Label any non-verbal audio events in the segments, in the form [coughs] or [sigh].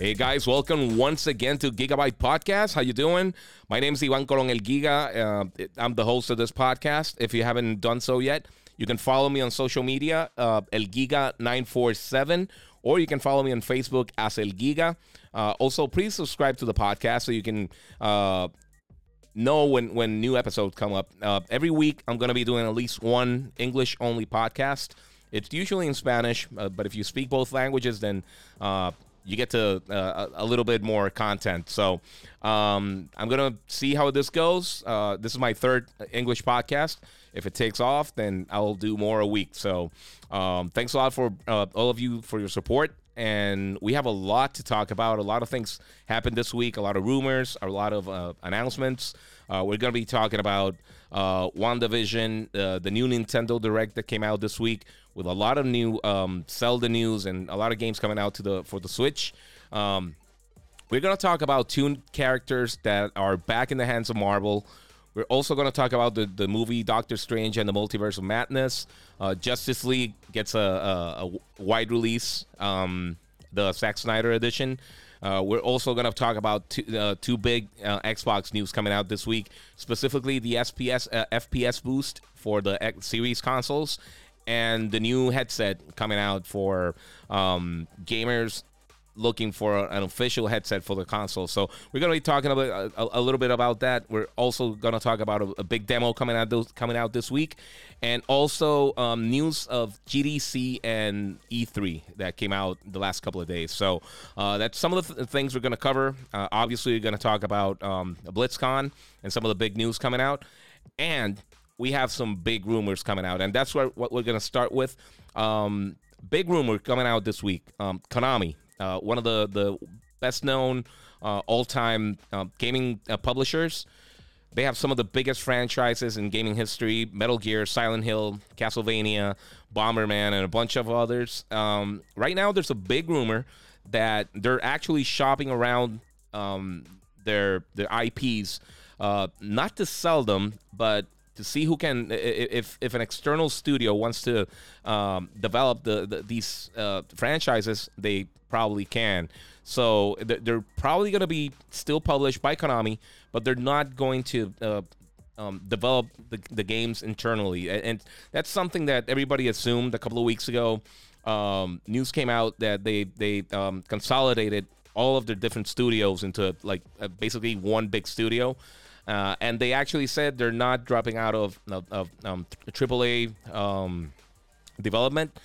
Hey guys, welcome once again to Gigabyte Podcast. How you doing? My name is Ivan Colon El Giga. Uh, I'm the host of this podcast. If you haven't done so yet, you can follow me on social media, uh, El Giga 947, or you can follow me on Facebook as El Giga. Uh, also, please subscribe to the podcast so you can uh, know when when new episodes come up. Uh, every week, I'm going to be doing at least one English only podcast. It's usually in Spanish, uh, but if you speak both languages, then you get to uh, a little bit more content. So um, I'm gonna see how this goes. Uh, this is my third English podcast. If it takes off, then I'll do more a week. So um, thanks a lot for uh, all of you for your support. And we have a lot to talk about. A lot of things happened this week. A lot of rumors. A lot of uh, announcements. Uh, we're gonna be talking about uh, WandaVision, uh, the new Nintendo Direct that came out this week with a lot of new um, Zelda news and a lot of games coming out to the for the Switch. Um, we're gonna talk about two characters that are back in the hands of Marvel. We're also going to talk about the, the movie Doctor Strange and the Multiverse of Madness. Uh, Justice League gets a, a, a wide release, um, the Zack Snyder edition. Uh, we're also going to talk about two, uh, two big uh, Xbox news coming out this week, specifically the SPS uh, FPS boost for the X series consoles and the new headset coming out for um, gamers looking for an official headset for the console. So we're going to be talking about a, a, little bit about that. We're also going to talk about a, a, big demo coming out coming out this week, and also um, news of GDC and E3 that came out the last couple of days. So uh, that's some of the th- things we're going to cover. Uh, obviously, we're going to talk about um, BlizzCon and some of the big news coming out, and we have some big rumors coming out, and that's what, what we're going to start with. Um, big rumor coming out this week. Um, Konami, uh, one of the the best known uh, all time uh, gaming publishers. They have some of the biggest franchises in gaming history: Metal Gear, Silent Hill, Castlevania, Bomberman, and a bunch of others. Um, right now, there's a big rumor that they're actually shopping around um, their their IPs, uh, not to sell them, but to see who can if if an external studio wants to um, develop the, the these uh, franchises they probably can. So they're probably going to be still published by konami but they're not going to uh, um, develop the, the games internally. And that's something that everybody assumed a couple of weeks ago. Um, news came out that they they um, consolidated all of their different studios into like uh, basically one big studio uh, and they actually said they're not dropping out of, of, of um, AAA um, development,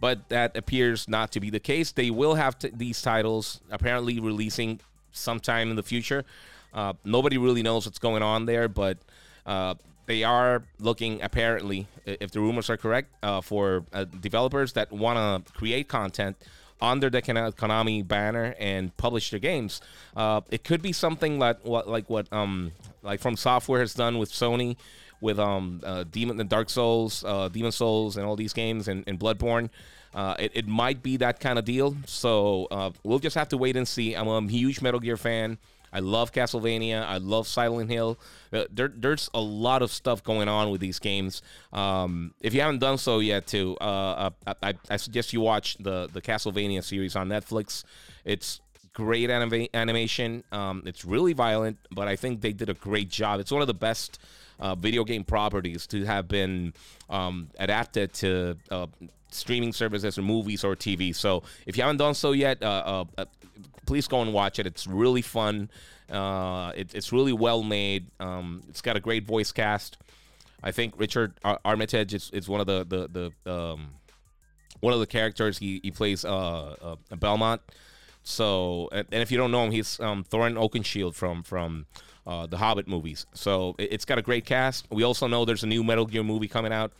but that appears not to be the case. They will have t- these titles apparently releasing sometime in the future. Uh, nobody really knows what's going on there, but uh, they are looking apparently, if the rumors are correct, uh, for uh, developers that want to create content under the Konami banner and publish their games. Uh, it could be something like what like what um like From Software has done with Sony, with um uh, Demon the Dark Souls, uh, Demon Souls, and all these games, and, and Bloodborne. Uh, it, it might be that kind of deal. So uh, we'll just have to wait and see. I'm a huge Metal Gear fan. I love Castlevania. I love Silent Hill. Uh, there, there's a lot of stuff going on with these games. Um, if you haven't done so yet, too, uh, uh I, I, suggest you watch the the Castlevania series on Netflix. It's great anima- animation. Um, it's really violent, but I think they did a great job. It's one of the best uh, video game properties to have been um, adapted to uh, streaming services or movies or TV. So if you haven't done so yet, uh, uh, uh please go and watch it. It's really fun. Uh, it, it's really well made. Um, it's got a great voice cast. I think Richard Ar- Armitage is, is one of the the, the um, one of the characters. He he plays uh, uh, Belmont. So and, and, if you don't know him, he's um, Thorin Oakenshield from from uh, the Hobbit movies. So it, has got a great cast. We also know there's a new Metal Gear movie coming out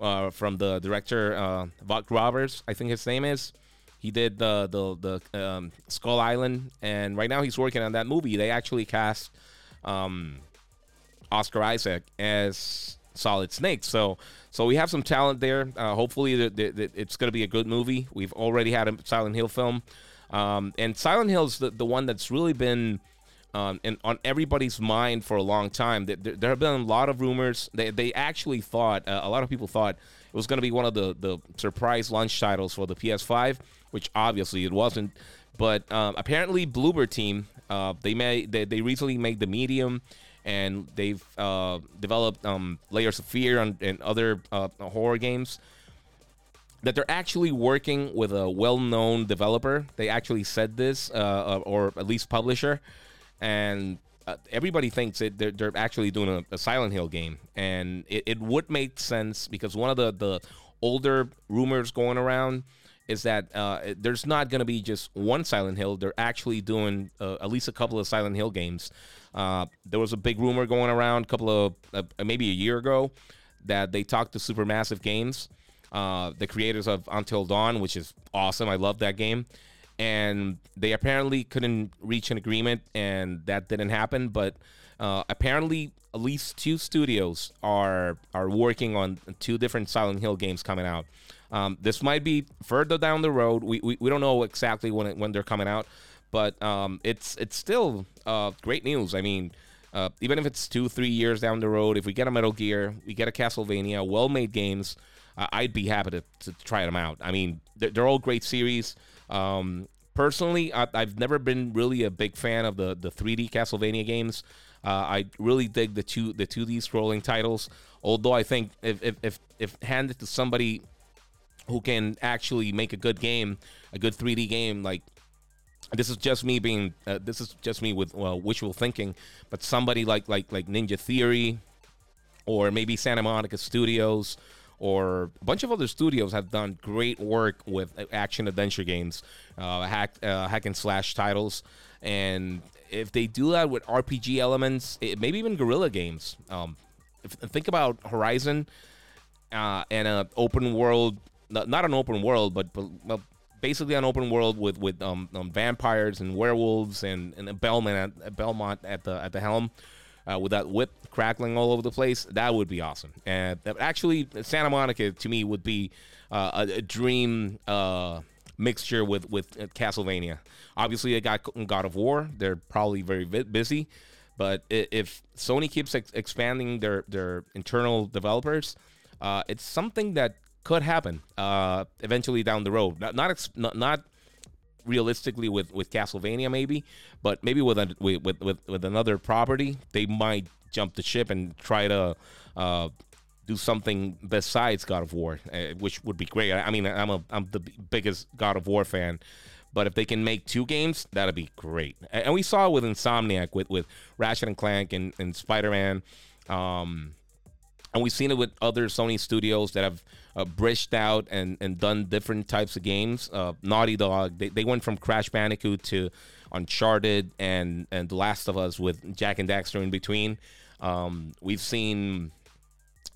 uh, from the director uh, Vogt Roberts. I think his name is. He did the the the um, Skull Island, and right now he's working on that movie. They actually cast um, Oscar Isaac as Solid Snake. So so we have some talent there. Uh, hopefully, the, the, the, it's going to be a good movie. We've already had a Silent Hill film, um, and Silent Hill is the, the one that's really been. Um, and on everybody's mind for a long time. There, there, have been a lot of rumors. They, they actually thought, uh, a lot of people thought it was going to be one of the, the surprise launch titles for the PS5 which obviously it wasn't. But um, apparently, Bloober Team uh, they made they, they recently made the medium, and they've uh, developed um, Layers of Fear and, and other uh, horror games. That they're actually working with a well-known developer. They actually said this, uh, uh, or at least publisher, and uh, everybody thinks it, they're, they're actually doing a, a Silent Hill game, and it, it would make sense because one of the the older rumors going around is that uh, there's not going to be just one Silent Hill. They're actually doing uh, at least a couple of Silent Hill games. Uh, there was a big rumor going around a couple of maybe a year ago that they talked to Supermassive Games, uh, the creators of Until Dawn, which is awesome. I love that game. And they apparently couldn't reach an agreement, and that didn't happen. But uh, apparently, at least two studios are are working on two different Silent Hill games coming out. Um, this might be further down the road. We, we, we don't know exactly when it, when they're coming out, but um, it's it's still uh, great news. I mean, uh, even if it's two three years down the road, if we get a Metal Gear, we get a Castlevania, well made games, I'd be happy to, to try them out. I mean, they're, they're all great series. Um, personally, I, have never been really a big fan of the the 3D Castlevania games. Uh, I really dig the two the 2D scrolling titles. Although I think if if if, if handed to somebody who can actually make a good game, a good 3D game. Like this is just me being, uh, this is just me with well, wishful thinking. But somebody like like like Ninja Theory, or maybe Santa Monica Studios, or a bunch of other studios have done great work with action adventure games, uh, hack uh, hack and slash titles, and if they do that with RPG elements, it, maybe even Guerrilla games. Um, if, think about Horizon uh, and an open world not an open world, but, but basically an open world with with um, um, vampires and werewolves and and a Belmont at, Belmont at the at the helm. Uh, with that whip crackling all over the place, that would be awesome. And actually, Santa Monica to me would be uh, a, a, dream uh, mixture with with uh, Castlevania. Obviously, they got God of War; they're probably very busy. But if Sony keeps ex- expanding their their internal developers, uh, it's something that could happen uh, eventually down the road. Not not, not, not realistically with with Castlevania maybe, but maybe with a, with, with with another property, they might jump the ship and try to uh, do something besides God of War, uh, which would be great. I, I mean, I'm a I'm the biggest God of War fan. But if they can make two games, that'd be great. And we saw it with Insomniac, with with Ratchet and Clank and, and Spider Man. Um, and we've seen it with other Sony studios that have uh, bridged out and, and done different types of games. Uh, Naughty Dog, they, they went from Crash Bandicoot to Uncharted and, and The Last of Us with Jak and Daxter in between. Um, we've seen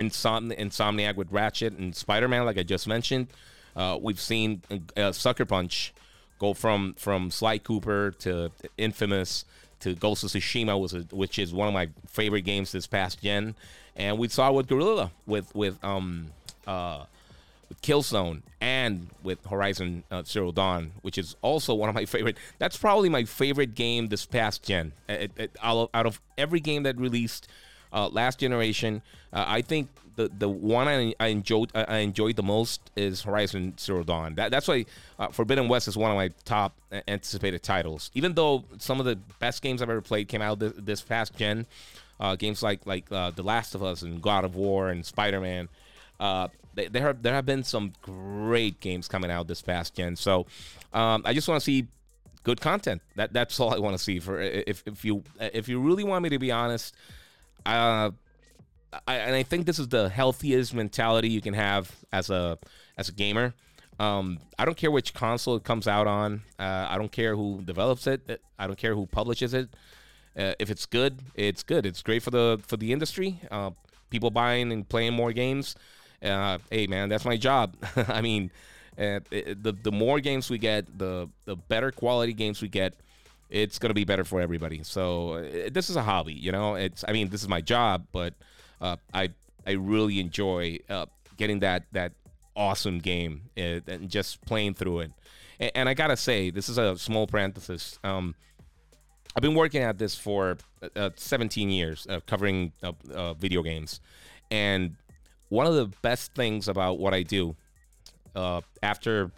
Insom- Insomniac with Ratchet and Spider Man, like I just mentioned. Uh, we've seen uh, Sucker Punch go from from Sly Cooper to Infamous to Ghost of Tsushima, was which is one of my favorite games this past gen and we saw with Guerrilla with with um uh with Killzone and with Horizon uh, Zero Dawn, which is also one of my [laughs] favorite. That's probably my favorite game this past gen. It, it, out, of, every game that released uh, last generation, uh, I think the the one I, I enjoyed I enjoyed the most is Horizon Zero Dawn. That, that's why uh, Forbidden West is one of my top anticipated titles. Even though some of the best games I've ever played came out this, this past gen, uh, games like like uh, The Last of Us and God of War and Spider Man. There have there have been some great games coming out this past gen. So um, I just want to see good content. That that's all I want to see. For if if you if you really want me to be honest, uh, I, and I think this is the healthiest mentality you can have as a as a gamer. Um, I don't care which console it comes out on. Uh, I don't care who develops it. I don't care who publishes it. Uh, if it's good, it's good. It's great for the for the industry. Uh, people buying and playing more games. Uh, hey man, that's my job. [laughs] I mean, uh, the the more games we get, the the better quality games we get. It's gonna be better for everybody. So uh, this is a hobby, you know. It's I mean this is my job, but uh, I I really enjoy getting that that awesome game and just playing through it. And, and I gotta say, this is a small parenthesis. Um, I've been working at this for uh, 17 years, uh, covering uh, uh, video games, and one of the best things about what I do, uh, after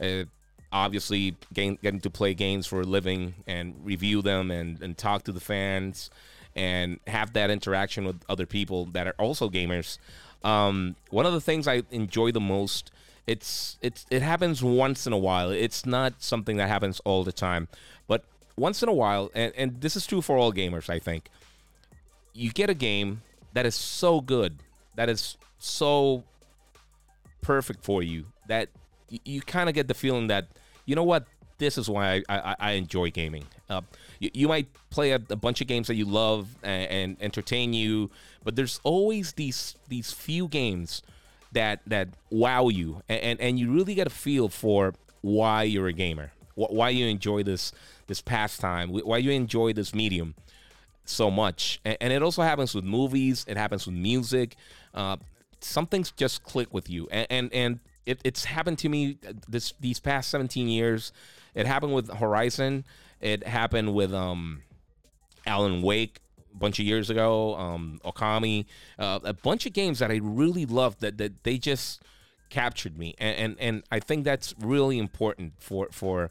uh, obviously getting, to play games for a living and review them and, and talk to the fans and have that interaction with other people that are also gamers. Um, one of the things I enjoy the most it's it's it happens once in a while. It's not something that happens all the time, but once in a while, and, and this is true for all gamers, I think. You get a game that is so good, that is so perfect for you that you, kind of get the feeling that you know what this is why I, I, I enjoy gaming. Uh, you, you, might play a, a, bunch of games that you love and, and, entertain you, but there's always these these few games that that wow you, and, and, and you really get a feel for why you're a gamer, why you enjoy this this pastime, why you enjoy this medium so much. And, and it also happens with movies. It happens with music. Uh, some things just clicked with you, and and, and it, it's happened to me this these past 17 years. It happened with Horizon. It happened with um, Alan Wake a bunch of years ago. Um, Okami, uh, a bunch of games that I really loved that that they just captured me, and and, and I think that's really important for for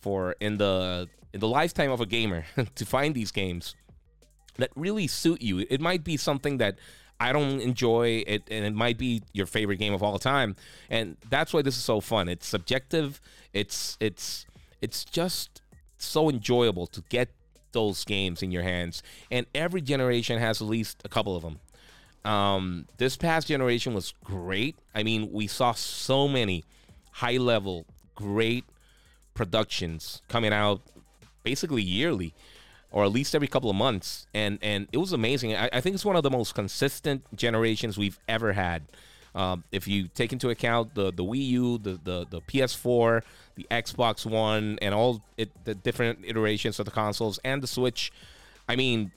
for in the in the lifetime of a gamer [laughs] to find these games that really suit you. It might be something that I don't enjoy it, and it might be your favorite game of all time, and that's why this is so fun. It's subjective. It's it's it's just so enjoyable to get those games in your hands, and every generation has at least a couple of them. Um, this past generation was great. I mean, we saw so many high level, great productions coming out basically yearly or at least every couple of months, and and it was amazing. I, I think it's one of the most consistent generations we've ever had. Um, if you take into account the the Wii U, the the, the PS4, the Xbox One, and all it, the different iterations of the consoles, and the Switch, I mean,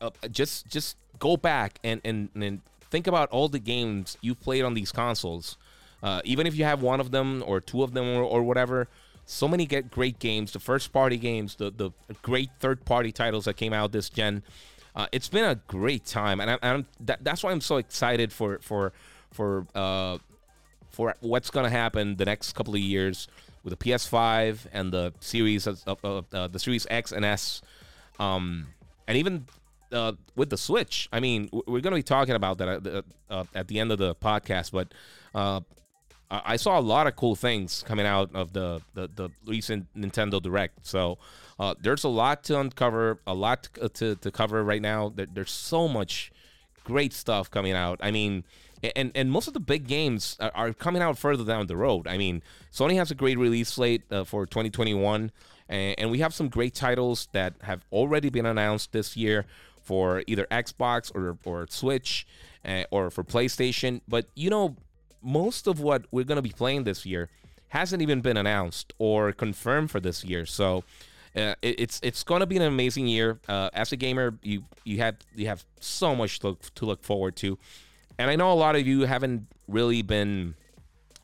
uh, just just go back and, and and think about all the games you've played on these consoles. Uh, even if you have one of them or two of them or, or whatever, so many get great games, the first party games, the the great third party titles that came out this gen. Uh, it's been a great time, and I, am that, that's why I'm so excited for for for uh, for what's going to happen the next couple of years with the PS5 and the series of, of uh, the Series X and S, um, and even uh, with the Switch. I mean, we're going to be talking about that at the, uh, at the end of the podcast, but uh, I saw a lot of cool things coming out of the the, the recent Nintendo Direct. So uh, there's a lot to uncover, a lot to, to, to cover right now. There, there's so much great stuff coming out. I mean, and and most of the big games are, are coming out further down the road. I mean, Sony has a great release slate uh, for 2021, and, and we have some great titles that have already been announced this year for either Xbox or or Switch. Uh, or for PlayStation, but you know, most of what we're going to be playing this year hasn't even been announced or confirmed for this year. So uh, it, it's it's going to be an amazing year. Uh, as a gamer, you you have you have so much to look, to look forward to, and I know a lot of you haven't really been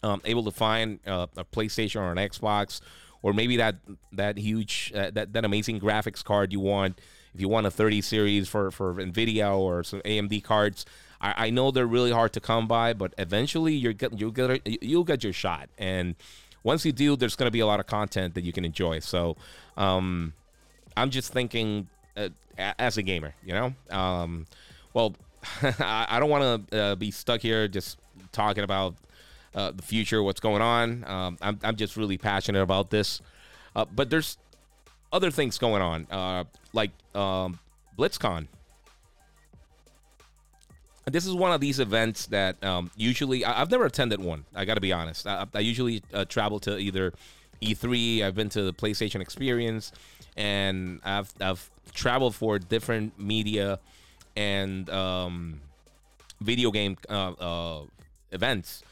um, able to find uh, a PlayStation or an Xbox, or maybe that that huge uh, that that amazing graphics card you want. If you want a 30 series for for Nvidia or some AMD cards, I, I know they're really hard to come by, but eventually you're get, you'll get you'll get your shot, and once you do, there's going to be a lot of content that you can enjoy. So, um, I'm just thinking uh, as a gamer, you know, um, well, [laughs] I don't want to uh, be stuck here just talking about uh, the future, what's going on. Um, I'm, I'm just really passionate about this. Uh, but there's other things going on, uh, like um, BlizzCon this is one of these events that um, usually I, have never attended one. I got to be honest. I, I usually uh, travel to either E3. I've been to the PlayStation Experience, and I've I've traveled for different media and um, video game uh, uh, events.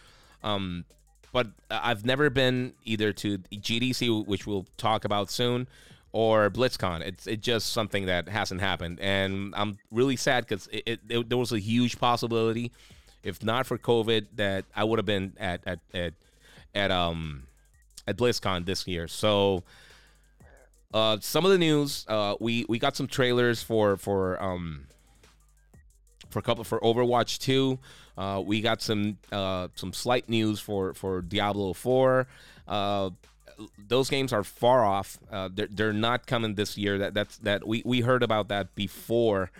Um, but I've never been either to GDC, which we'll talk about soon, or BlizzCon. It's it's just something that hasn't happened, and I'm really sad because it, it, it, there was a huge possibility, if not for COVID, that I would have been at at at at um at BlizzCon this year. So. Uh, some of the news, uh, we we got some trailers for for um for a couple for Overwatch 2. Uh, we got some uh, some slight news for for Diablo 4. Uh, those games are far off. Uh, they're, they're not coming this year. That that's that we, we heard about that before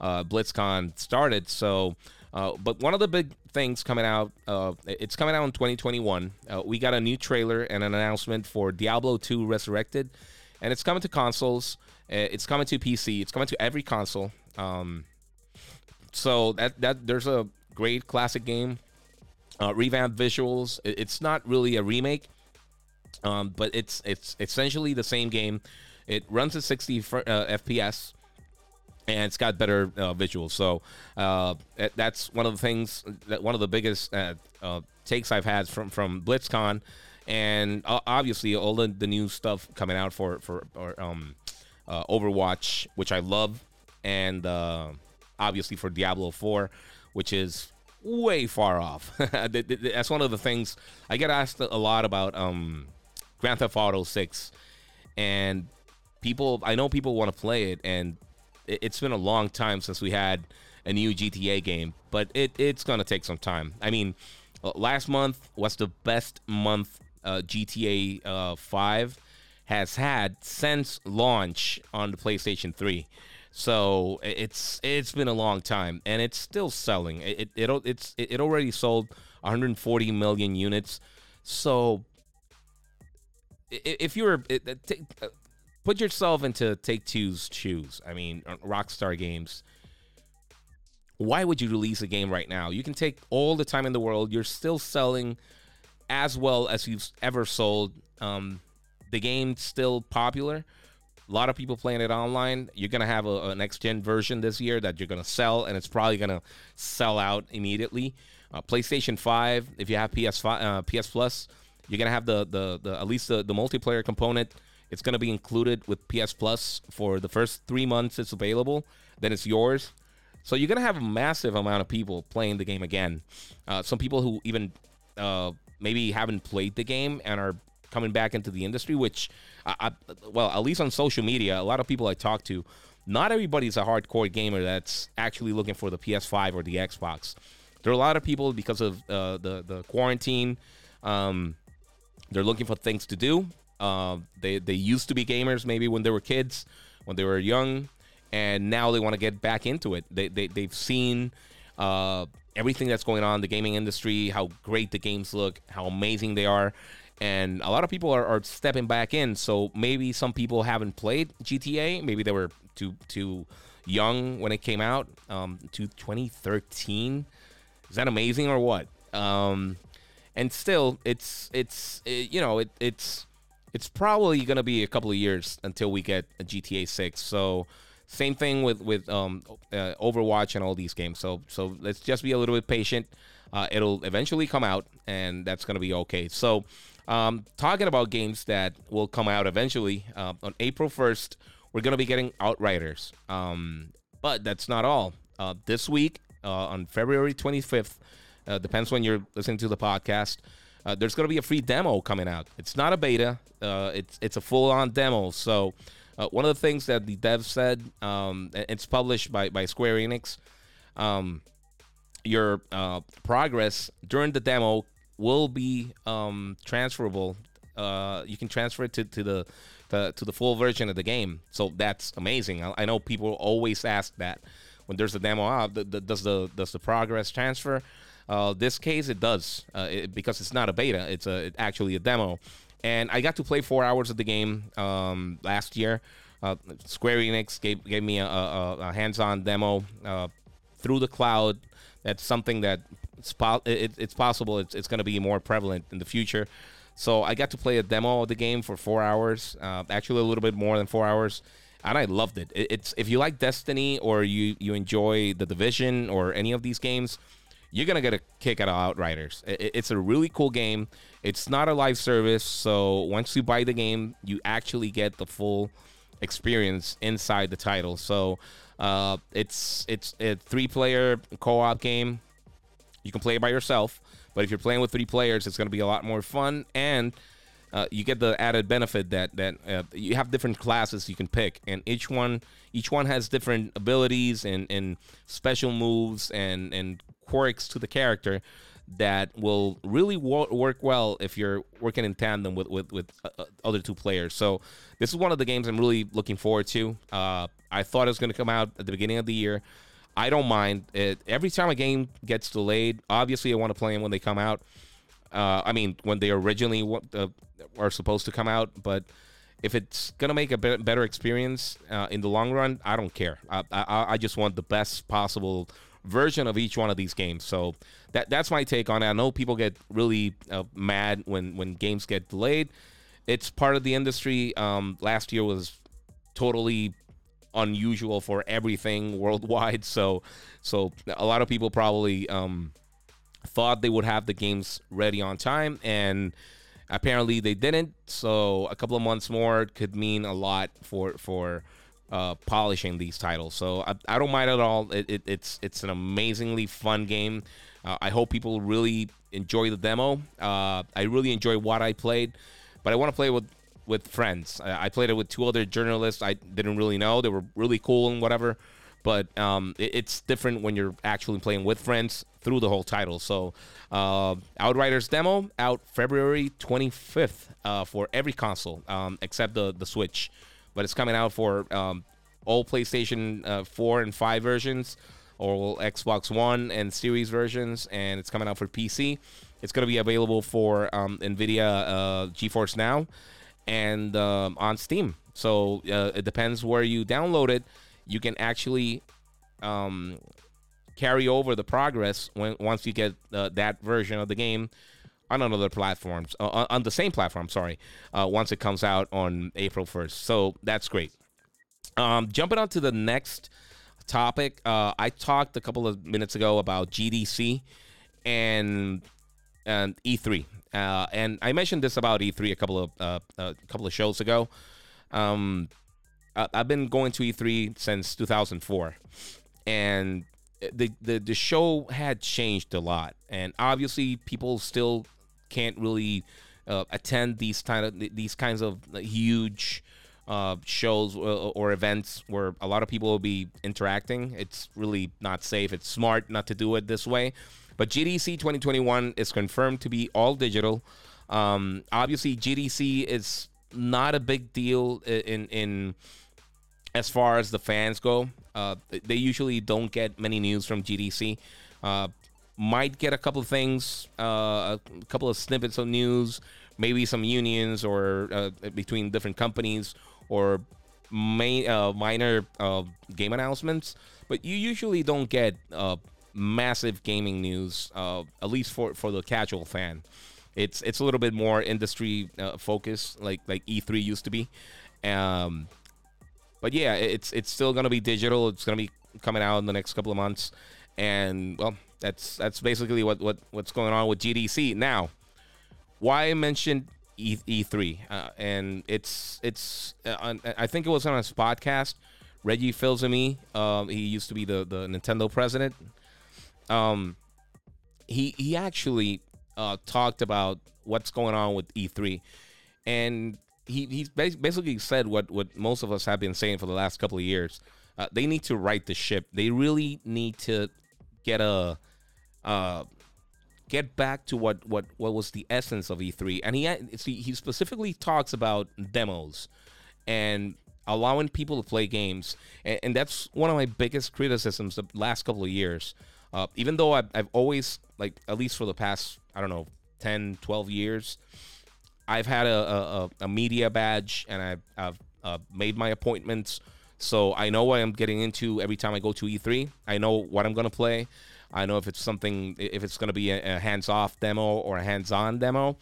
uh, BlizzCon started. So, uh, but one of the big things coming out, uh, it's coming out in 2021. Uh, we got a new trailer and an announcement for Diablo 2 Resurrected, and it's coming to consoles. Uh, it's coming to PC. It's coming to every console. Um, so that that there's a great classic game, uh, revamped visuals. It's not really a remake, um, but it's it's essentially the same game. It runs at 60 FPS and it's got better uh, visuals. So uh, that's one of the things that one of the biggest uh, uh takes I've had from from BlizzCon, and obviously all the, the new stuff coming out for for or, um, uh, Overwatch, which I love, and uh, obviously for Diablo 4, which is way far off. [laughs] that's one of the things I get asked a lot about um, Grand Theft Auto 6, and people I know people want to play it and it's been a long time since we had a new GTA game, but it, it's going to take some time. I mean, uh, last month was the best month uh, GTA uh, 5 has had since launch on the PlayStation 3. So it's it's been a long time, and it's still selling. It it, it it's it already sold 140 million units. So if you're put yourself into Take Two's shoes. I mean, uh, Rockstar Games. Why would you release a game right now? You can take all the time in the world. You're still selling as well as you've ever sold. Um, the game's still popular. A lot of people playing it online. You're gonna have a, a next gen version this year that you're gonna sell, and it's probably gonna sell out immediately. Uh, PlayStation Five, if you have PS uh, PS Plus, you're gonna have the the, the at least the, the multiplayer component it's going to be included with PS Plus for the first three months it's available. Then it's yours. So you're going to have a massive amount of people playing the game again. Uh, some people who even uh, maybe haven't played the game and are coming back into the industry, which, I, I, well, at least on social media, a lot of people I talk to, not everybody's a hardcore gamer that's actually looking for the PS5 or the Xbox. There are a lot of people because of uh, the the quarantine. Um, they're looking for things to do. Uh, they they used to be gamers maybe when they were kids, when they were young, and now they want to get back into it. They they they've seen uh, everything that's going on in the gaming industry, how great the games look, how amazing they are. And a lot of people are, are stepping back in. So maybe some people haven't played GTA. Maybe they were too too young when it came out. Um, to 2013. Is that amazing or what? Um, and still, it's it's it, you know it, it's it's probably to be a couple of years until we get a GTA 6. So same thing with with um, uh, Overwatch and all these games. So so let's just be a little bit patient. Uh, it'll eventually come out, and that's to be okay. So um, talking about games that will come out eventually uh, on April 1st, we're to be getting Outriders. Um, but that's not all. Uh, this week uh, on February 25th, uh, depends when you're listening to the podcast. Uh, there's going to be a free demo coming out. It's not a beta. Uh, it's it's a full on demo. So uh, one of the things that the dev said, um, it's published by by Square Enix. Um, your uh, progress during the demo will be um, transferable. Uh, you can transfer it to, to the to, to the full version of the game. So that's amazing. I, I know people always ask that when there's a demo out. The, the, does the does the progress transfer? Uh, this case, it does uh, it, because it's not a beta; it's a actually a demo. And I got to play four hours of the game um, last year. Uh, Square Enix gave gave me a, a, a hands-on demo uh, through the cloud. That's something that it's, po- it, it's possible. It's, it's going to be more prevalent in the future. So I got to play a demo of the game for four hours, uh, actually a little bit more than four hours, and I loved it. It's if you like Destiny or you you enjoy the Division or any of these games, you're gonna get a kick out of Outriders. It's a really cool game. It's not a live service, so once you buy the game, you actually get the full experience inside the title. So uh, it's it's a three-player co-op game. You can play it by yourself, but if you're playing with three players, it's gonna be a lot more fun and uh, you get the added benefit that that uh, you have different classes you can pick, and each one each one has different abilities and, and special moves and and quirks to the character that will really wo- work well if you're working in tandem with with, with uh, uh other two players. So this is one of the games I'm really looking forward to. Uh, I thought it was going to come out at the beginning of the year. I don't mind it. Every time a game gets delayed, obviously I want to play them when they come out. Uh, I mean, when they originally uh, are supposed to come out, but if it's gonna make a better experience uh, in the long run, I don't care. I, I, I just want the best possible version of each one of these games. So that that's my take on it. I know people get really uh, mad when when games get delayed. It's part of the industry. Um, last year was totally unusual for everything [laughs] worldwide. So so a lot of people probably um, thought they would have the games ready on time and apparently they didn't so a couple of months more could mean a lot for for uh, polishing these titles. So I, I don't mind at all. It, it, it's it's an amazingly fun game. Uh, I hope people really enjoy the demo. Uh, I really enjoy what I played, but I want to play with with friends. I, I, played it with two other journalists I didn't really know. They were really cool and whatever. But um, it, it's different when you're actually playing with friends through the whole title. So, uh, Outriders demo out February 25th uh, for every console um, except the the Switch but it's coming out for um, all PlayStation uh, 4 and 5 versions, or Xbox One and Series versions, and it's coming out for PC. It's going to be available for um, NVIDIA uh, GeForce Now and um, on Steam. So uh, it depends where you download it. You can actually um, carry over the progress when once you get uh, that version of the game on other platforms, uh, on the same platform, sorry, uh, once it comes out on April 1st. So that's great. Um, jumping on to the next topic, uh, I talked a couple of minutes ago about GDC and and E3, uh, and I mentioned this about E3 a couple of uh, a couple of shows ago. Um, I, I've been going to E3 since 2004, and the, the the show had changed a lot, and obviously people still can't really uh, attend these kind of these kinds of huge uh, shows or, or, events where a lot of people will be interacting. It's really not safe. It's smart not to do it this way. But GDC 2021 is confirmed to be all digital. Um, obviously, GDC is not a big deal in in as far as the fans go. Uh, they usually don't get many news from GDC. Uh, might get a couple of things, uh, a couple of snippets of news, maybe some unions or uh, between different companies or may, uh, minor uh, game announcements. But you usually don't get uh, massive gaming news, uh, at least for, for the casual fan. It's it's a little bit more industry focused, like like E3 used to be. Um, but yeah, it's it's still gonna be digital. It's gonna be coming out in the next couple of months, and well, that's that's basically what, what what's going on with GDC now. Why I mentioned E E3 uh, and it's it's uh, I think it was on his podcast. Reggie Fils-Aimé, um, he used to be the the Nintendo president. Um, he he actually uh, talked about what's going on with E3, and he he basically said what what most of us have been saying for the last couple of years. Uh, they need to right the ship. They really need to get a uh, get back to what what what was the essence of E3. And he he specifically talks about demos and allowing people to play games, and, and that's one of my biggest criticisms the last couple of years. Uh, even though I've, I've always like at least for the past I don't know 10, 12 years, I've had a, a, a media badge and I've, I've uh, made my appointments. So I know what I'm getting into every time I go to E3. I know what I'm going to play. I know if it's something, if it's going to be a, a hands off demo or a hands on demo.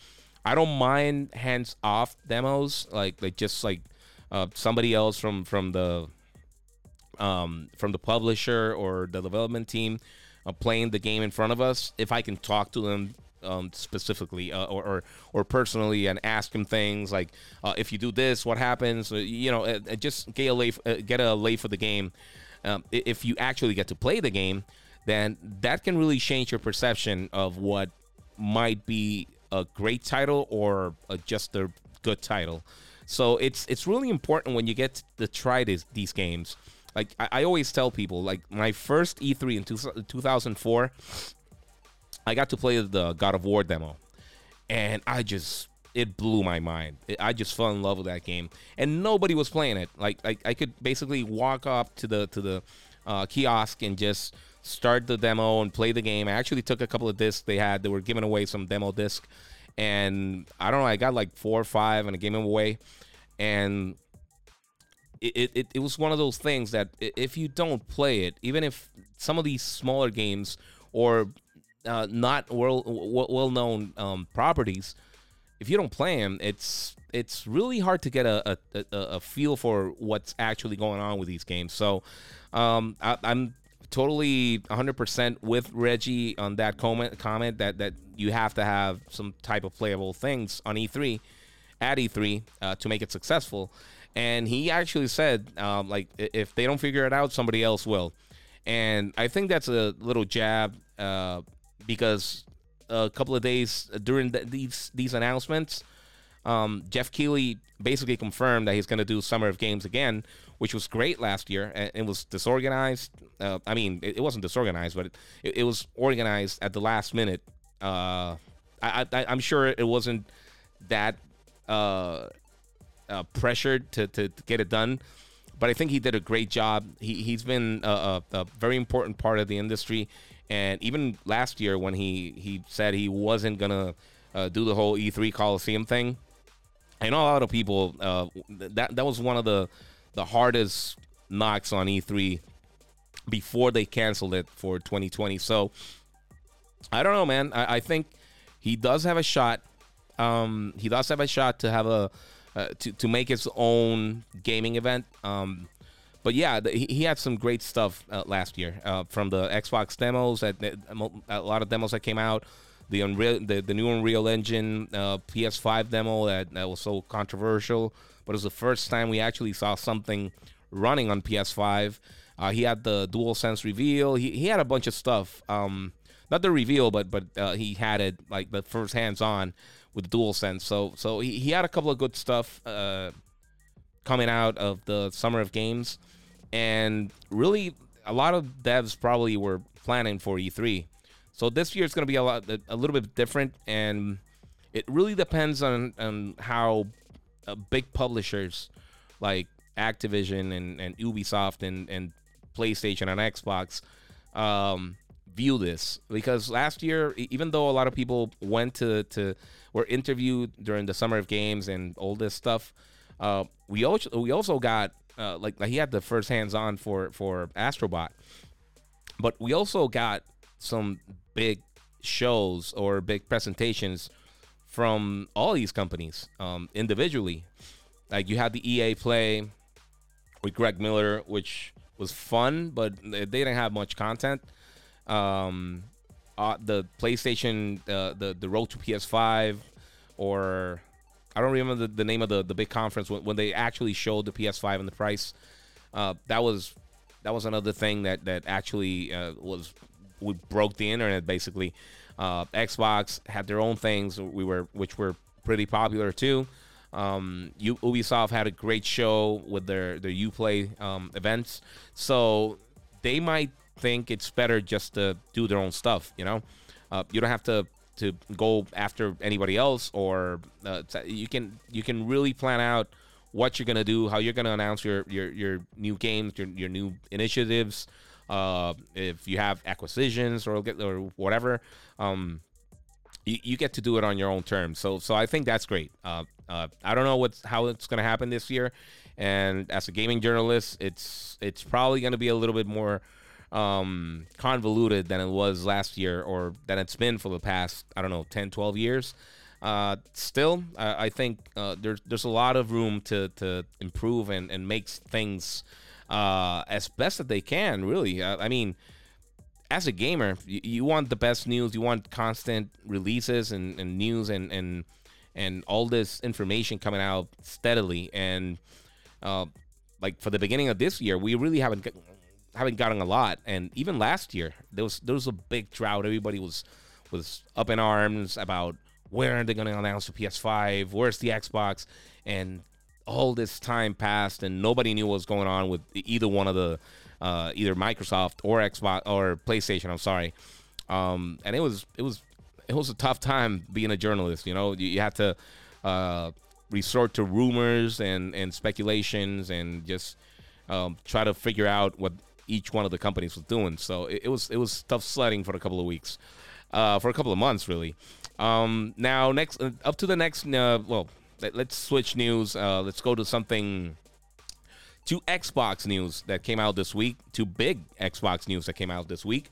I don't mind hands off demos, like like just like uh, somebody else from from the um, from the publisher or the development team uh, playing the game in front of us. If I can talk to them um, specifically uh, or, or, or personally and ask them things like uh, if you do this, what happens? Uh, you know, uh, just get a lay uh, get a lay for the game. Um, if you actually get to play the game, then that can really change your perception of what might be a great title or a, just a good title. So it's it's really important when you get to try this, these games. Like I, I, always tell people, like my first E3 in two, 2004, I got to play the God of War demo, and I just it blew my mind. It, I just fell in love with that game, and nobody was playing it. Like, like I could basically walk up to the to the uh, kiosk and just start the demo and play the game. I actually took a couple of discs they had. They were giving away some demo disc, and I don't know. I got like four or five, and I gave them away, and. It, it, it was one of those things that if you don't play it, even if some of these smaller games or uh, not well well known um, properties, if you don't play them, it's it's really hard to get a, a, a feel for what's actually going on with these games. So um, I, am totally 100% with Reggie on that comment comment that that you have to have some type of playable things on E3 at E3 uh, to make it successful. And he actually said, um, like, if they don't figure it out, somebody else will. And I think that's a little jab uh, because a couple of days during the, these these announcements, um, Geoff Keighley basically confirmed that he's going to do Summer of Games again, which was great last year. And it was disorganized. Uh, I mean, it, it, wasn't disorganized, but it, it, was organized at the last minute. Uh, I, am sure it wasn't that uh, uh, pressured to, to, to, get it done. But I think he did a great job. He, he's been a, a, a very important part of the industry. And even last year, when he he said he wasn't gonna uh, do the whole E3 Coliseum thing, I know a lot of people. Uh, that that was one of the the hardest knocks on E3 before they canceled it for 2020. So I don't know, man. I, I think he does have a shot. Um, he does have a shot to have a uh, to to make his own gaming event. Um, but yeah, the, he, he had some great stuff uh, last year uh, from the Xbox demos. At, a lot of demos that came out. The Unreal, the, the new Unreal Engine uh, PS5 demo that, that was so controversial, but it was the first time we actually saw something running on PS5. Uh, he had the DualSense reveal. He, he had a bunch of stuff. Um, not the reveal, but but uh, he had it like the first hands on with DualSense. So so he, he had a couple of good stuff uh, coming out of the Summer of Games and really a lot of devs probably were planning for E3. So this year is going to be a lot a little bit different and it really depends on on how uh, big publishers like Activision and, and Ubisoft and, and PlayStation and Xbox um, view this. Because last year, even though a lot of people went to, to were interviewed during the summer of games and all this stuff, uh, we also we also got uh, like, like he had the first hands on for for Astrobot, but we also got some big shows or big presentations from all these companies um, individually. Like you had the EA Play with Greg Miller, which was fun, but they didn't have much content. Um, uh, the PlayStation, uh, the the Road to PS5, or I don't remember the, the name of the, the big conference when, when they actually showed the PS5 and the price. Uh, that was that was another thing that that actually uh, was we broke the internet basically. Uh, Xbox had their own things we were which were pretty popular too. Um, U- Ubisoft had a great show with their their UPlay um, events, so they might think it's better just to do their own stuff. You know, uh, you don't have to to go after anybody else, or uh, you can you can really plan out what you're gonna do, how you're gonna announce your your, your new games, your, your new initiatives. Uh, if you have acquisitions or get or whatever, um, you, you get to do it on your own terms. So so I think that's great. Uh, uh, I don't know what's how it's gonna happen this year, and as a gaming journalist, it's it's probably gonna be a little bit more um, convoluted than it was last year or than it's been for the past, I don't know, 10, 12 years. Uh, still, I think uh, there's there's a lot of room to, to improve and, and make things uh, as best that they can, really. Uh, I mean, as a gamer, you, you, want the best news, you want constant releases and, and news and, and, and all this information coming out steadily. And uh, like for the beginning of this year, we really haven't haven't gotten a lot. And even last year, there was there was a big drought. Everybody was was up in arms about where are they going to announce the PS5? Where's the Xbox? And all this time passed, and nobody knew what was going on with either one of the uh, either Microsoft or Xbox or PlayStation. I'm sorry. um, and it was it was it was a tough time being a journalist. You know, you, you had to uh, resort to rumors and and speculations and just um, try to figure out what each one of the companies was doing. So it, it was it was tough sledding for a couple of weeks, uh, for a couple of months really. Um, now next uh, up to the next uh, well let, us switch news. Uh, let's go to something to Xbox news that came out this week. To big Xbox news that came out this week.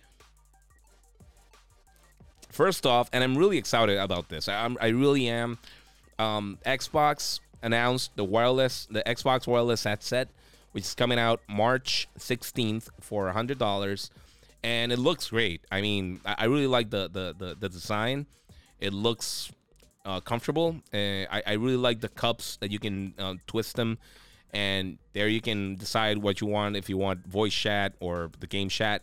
First off, and I'm really excited about this. I, I really am. Um, Xbox announced the wireless, the Xbox wireless headset, which is coming out March 16th for hundred dollars, and it looks great. I mean, I, I really like the, the the the design. It looks uh, comfortable. Uh, I, I really like the cups that you can uh, twist them, and there you can decide what you want. If you want voice chat or the game chat,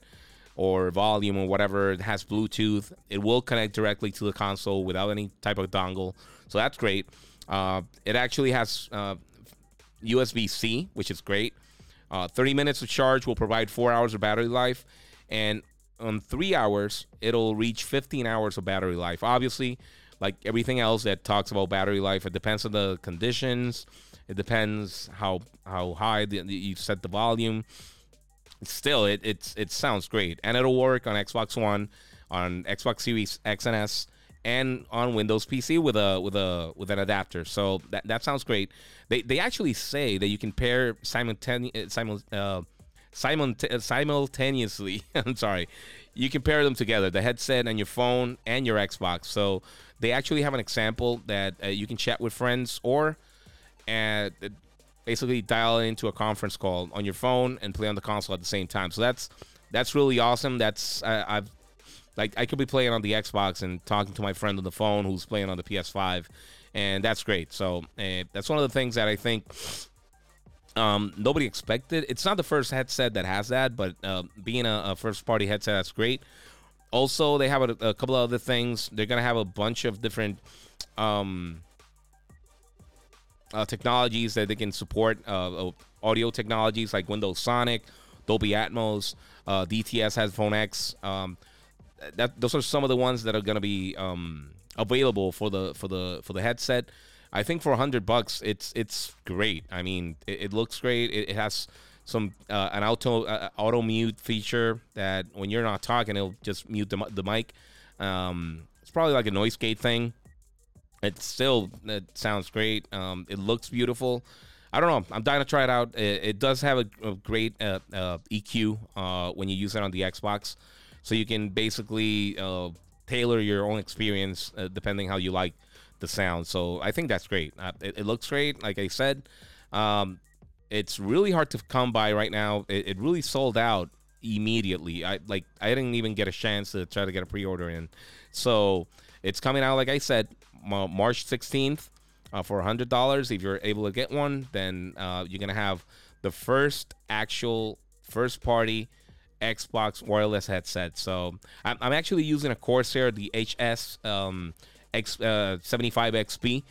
or volume or whatever. It has Bluetooth. It will connect directly to the console without any type of dongle. So that's great. Uh, it actually has uh, USB C, which is great. Uh, 30 minutes of charge will provide four hours of battery life. And on three hours, it'll reach 15 hours of battery life. Obviously, like everything else that talks about battery life, it depends on the conditions. It depends how how high the, you set the volume still it it's it sounds great and it'll work on Xbox One, on Xbox Series X and S, and on Windows PC with a with a with an adapter. So that that sounds great. They they actually say that you can pair simultaneously. Simul, uh, simultaneously. [laughs] I'm sorry. You can pair them together, the headset and your phone and your Xbox. So they actually have an example that uh, you can chat with friends or uh, basically dial into a conference call on your phone and play on the console at the same time. So that's that's really awesome. That's uh, I've like I could be playing on the Xbox and talking to my friend on the phone who's playing on the PS5, and that's great. So uh, that's one of the things that I think um, nobody expected. It's not the first headset that has that, but uh, being a, a, first party headset, that's great. Also, they have a, a, couple of other things. They're gonna have a bunch of different um, uh, technologies that they can support uh, audio technologies like Windows Sonic, Dolby Atmos, uh, DTS Headphone X. Um, that those are some of the ones that are to be um, available for the for the for the headset. I think for hundred bucks, it's it's great. I mean, it, it looks great. It, it has some uh, an auto uh, auto mute feature that when you're not talking, it'll just mute the, the mic. Um, it's probably like a noise gate thing. It still it sounds great. Um, it looks beautiful. I don't know. I'm dying to try it out. It, it does have a, a great uh, uh, EQ uh, when you use it on the Xbox, so you can basically uh, tailor your own experience uh, depending how you like the sound. So I think that's great. Uh, it, it, looks great. Like I said, um, it's really hard to come by right now. It, it, really sold out immediately. I like I didn't even get a chance to try to get a pre-order in. So it's coming out. Like I said, March 16th uh, for $100. If you're able to get one, then uh, you're to have the first actual first party Xbox wireless headset. So I'm, I'm actually using a Corsair, the HS um, X, uh, 75 XP,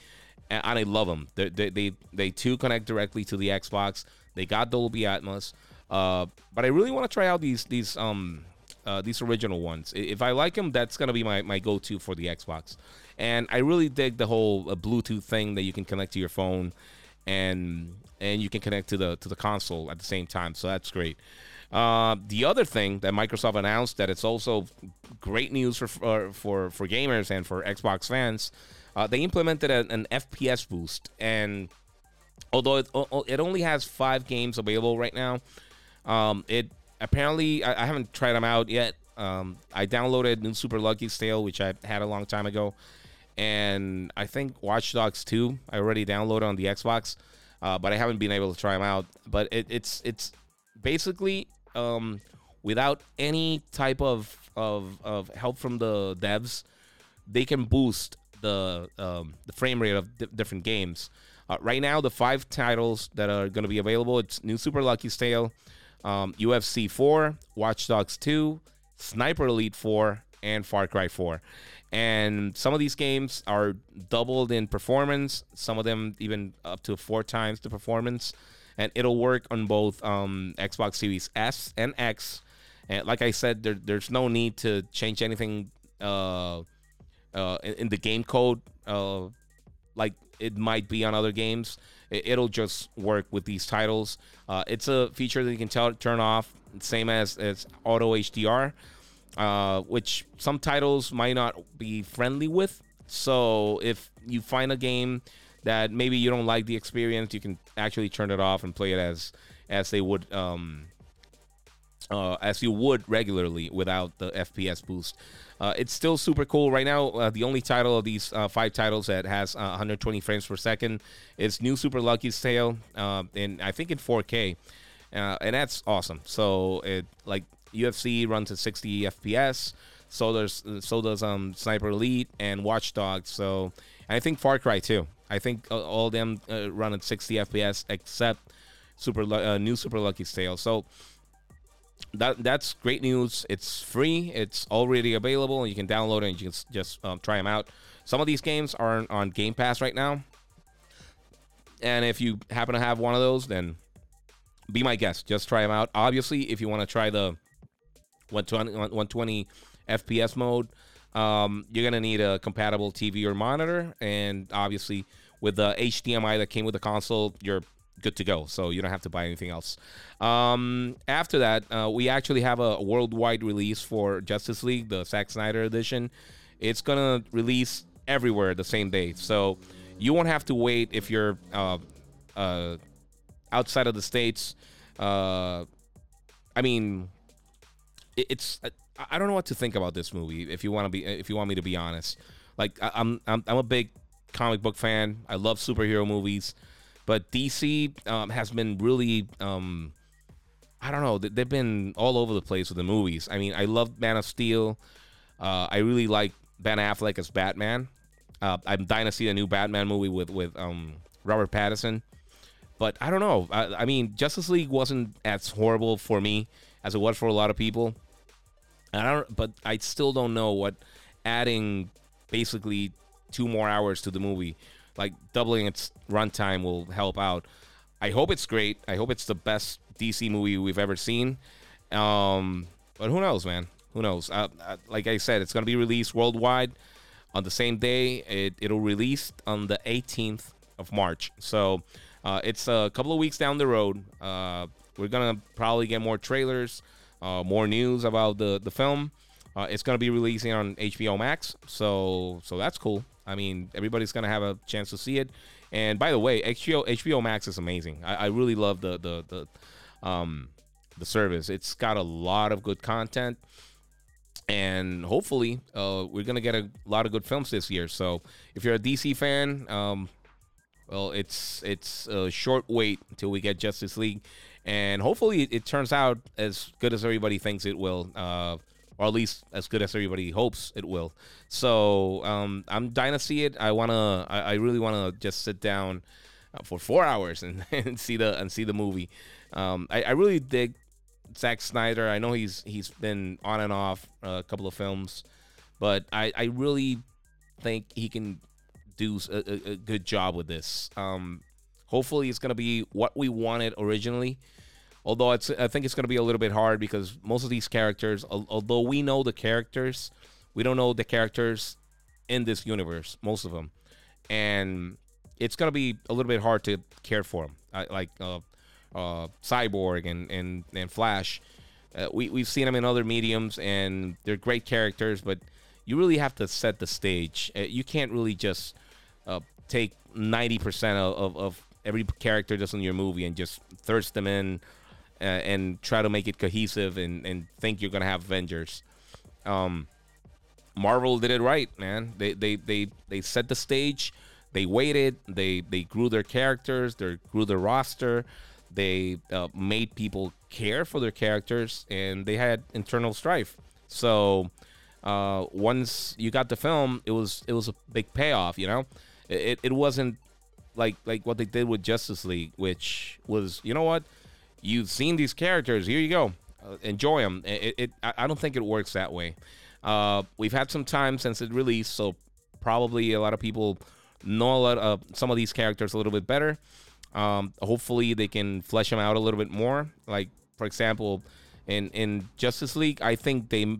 and, I love them. They, they, they, they too connect directly to the Xbox. They got Dolby Atmos. Uh, but I really want to try out these these um uh, these original ones. If I like them, that's gonna be my, my go to for the Xbox. And I really dig the whole uh, Bluetooth thing that you can connect to your phone, and and you can connect to the to the console at the same time. So that's great. Uh, the other thing that Microsoft announced that it's also great news for for for, for gamers and for Xbox fans. Uh, they implemented a, an FPS boost, and although it, it only has five games available right now, um, it apparently I, I, haven't tried them out yet. Um, I downloaded New Super Lucky Tale, which I had a long time ago, and I think Watch Dogs 2 I already downloaded on the Xbox, uh, but I haven't been able to try them out. But it, it's it's basically um, without any type of, of of help from the devs, they can boost the um, the frame rate of di- different games. Uh, right now, the five titles that are going to be available it's New Super Lucky Tale, um, UFC 4, Watch Dogs 2, Sniper Elite 4, and Far Cry 4. And some of these games are doubled in performance, some of them even up to four times the performance. And it'll work on both um, Xbox Series S and X And like I said, there, there's no need to change anything uh, uh, in, in the game code, uh, like it might be on other games. It, will just work with these titles. Uh, it's a feature that you can tell, turn off, same as as auto HDR, uh, which some titles might not be friendly with. So if you find a game that maybe you don't like the experience, you can actually turn it off and play it as as they would um, uh, as you would regularly without the FPS boost. Uh, it's still super cool right now. Uh, the only title of these uh, five titles that has 120 frames per second is New Super Lucky's Tale, uh, and I think in 4K, uh, and that's awesome. So it like UFC runs at 60 FPS. So does so does um Sniper Elite and Watch Dogs. So I think Far Cry too. I think all them run at 60 FPS except Super New Super Lucky's Tale. So that that's great news. It's free. It's already available. You can download it and you can just um, try them out. Some of these games are on Game Pass right now, and if you happen to have one of those, then be my guest. Just try them out. Obviously, if you want to try the 120, 120 FPS mode, um, you're gonna need a compatible TV or monitor, and obviously with the HDMI that came with the console, you're good to go. So you don't have to buy anything else. Um, after that, uh, we actually have a worldwide release for Justice League, the Zack Snyder edition. It's gonna release everywhere the same day, so you won't have to wait if you're uh, uh, outside of the states. Uh, I mean, it, it's I don't know what to think about this movie. If you want to be, if you want me to be honest, like I, I'm, I'm I'm a big comic book fan. I love superhero movies. But DC um, has been really, um, I don't know, they've been all over the place with the movies. I mean, I love Man of Steel. Uh, I really like Ben Affleck as Batman. Uh, I'm dying to see a new Batman movie with with um, Robert Pattinson. But I don't know. I, I, mean, Justice League wasn't as horrible for me as it was for a lot of people. I don't, but I still don't know what adding basically two more hours to the movie like doubling its runtime will help out. I hope it's great. I hope it's the best DC movie we've ever seen. Um, but who knows, man? Who knows? Uh, uh, like I said, it's gonna be released worldwide on the same day. It, it'll release on the 18th of March. So uh, it's a couple of weeks down the road. Uh, we're gonna probably get more trailers, uh, more news about the the film. Uh, it's gonna be releasing on HBO Max, so so that's cool. I mean, everybody's gonna have a chance to see it. And by the way, HBO HBO Max is amazing. I, I really love the the the um the service. It's got a lot of good content, and hopefully, uh, we're gonna get a lot of good films this year. So if you're a DC fan, um, well, it's it's a short wait until we get Justice League, and hopefully it, it turns out as good as everybody thinks it will. Uh, or at least as good as everybody hopes it will. So um, I'm dying to see it. I wanna, I, I really wanna just sit down uh, for four hours and, [laughs] and, see the and see the movie. Um, I, I, really dig Zack Snyder. I know he's he's been on and off uh, a couple of films, but I, I really think he can do a, a, good job with this. Um, hopefully, it's gonna be what we wanted originally. Although it's, I think it's going to be a little bit hard because most of these characters, although we know the characters, we don't know the characters in this universe, most of them, and it's going to be a little bit hard to care for them. Like uh, uh, Cyborg and and and Flash, uh, we we've seen them in other mediums, and they're great characters, but you really have to set the stage. Uh, you can't really just uh, take ninety percent of, of, of every character that's in your movie and just thirst them in uh, and try to make it cohesive and, and think you're gonna have Avengers. Um, Marvel did it right, man. They they they they set the stage. They waited. They they grew their characters. They grew their roster. They uh, made people care for their characters, and they had internal strife. So uh, once you got the film, it was it was a big payoff. You know, it, it wasn't like like what they did with Justice League, which was you know what you've seen these characters. Here you go. Uh, enjoy them. It, it, I don't think it works that way. Uh, we've had some time since it released, so probably a lot of people know a lot of some of these characters a little bit better. Um, hopefully, they can flesh them out a little bit more. Like, for example, in in Justice League, I think they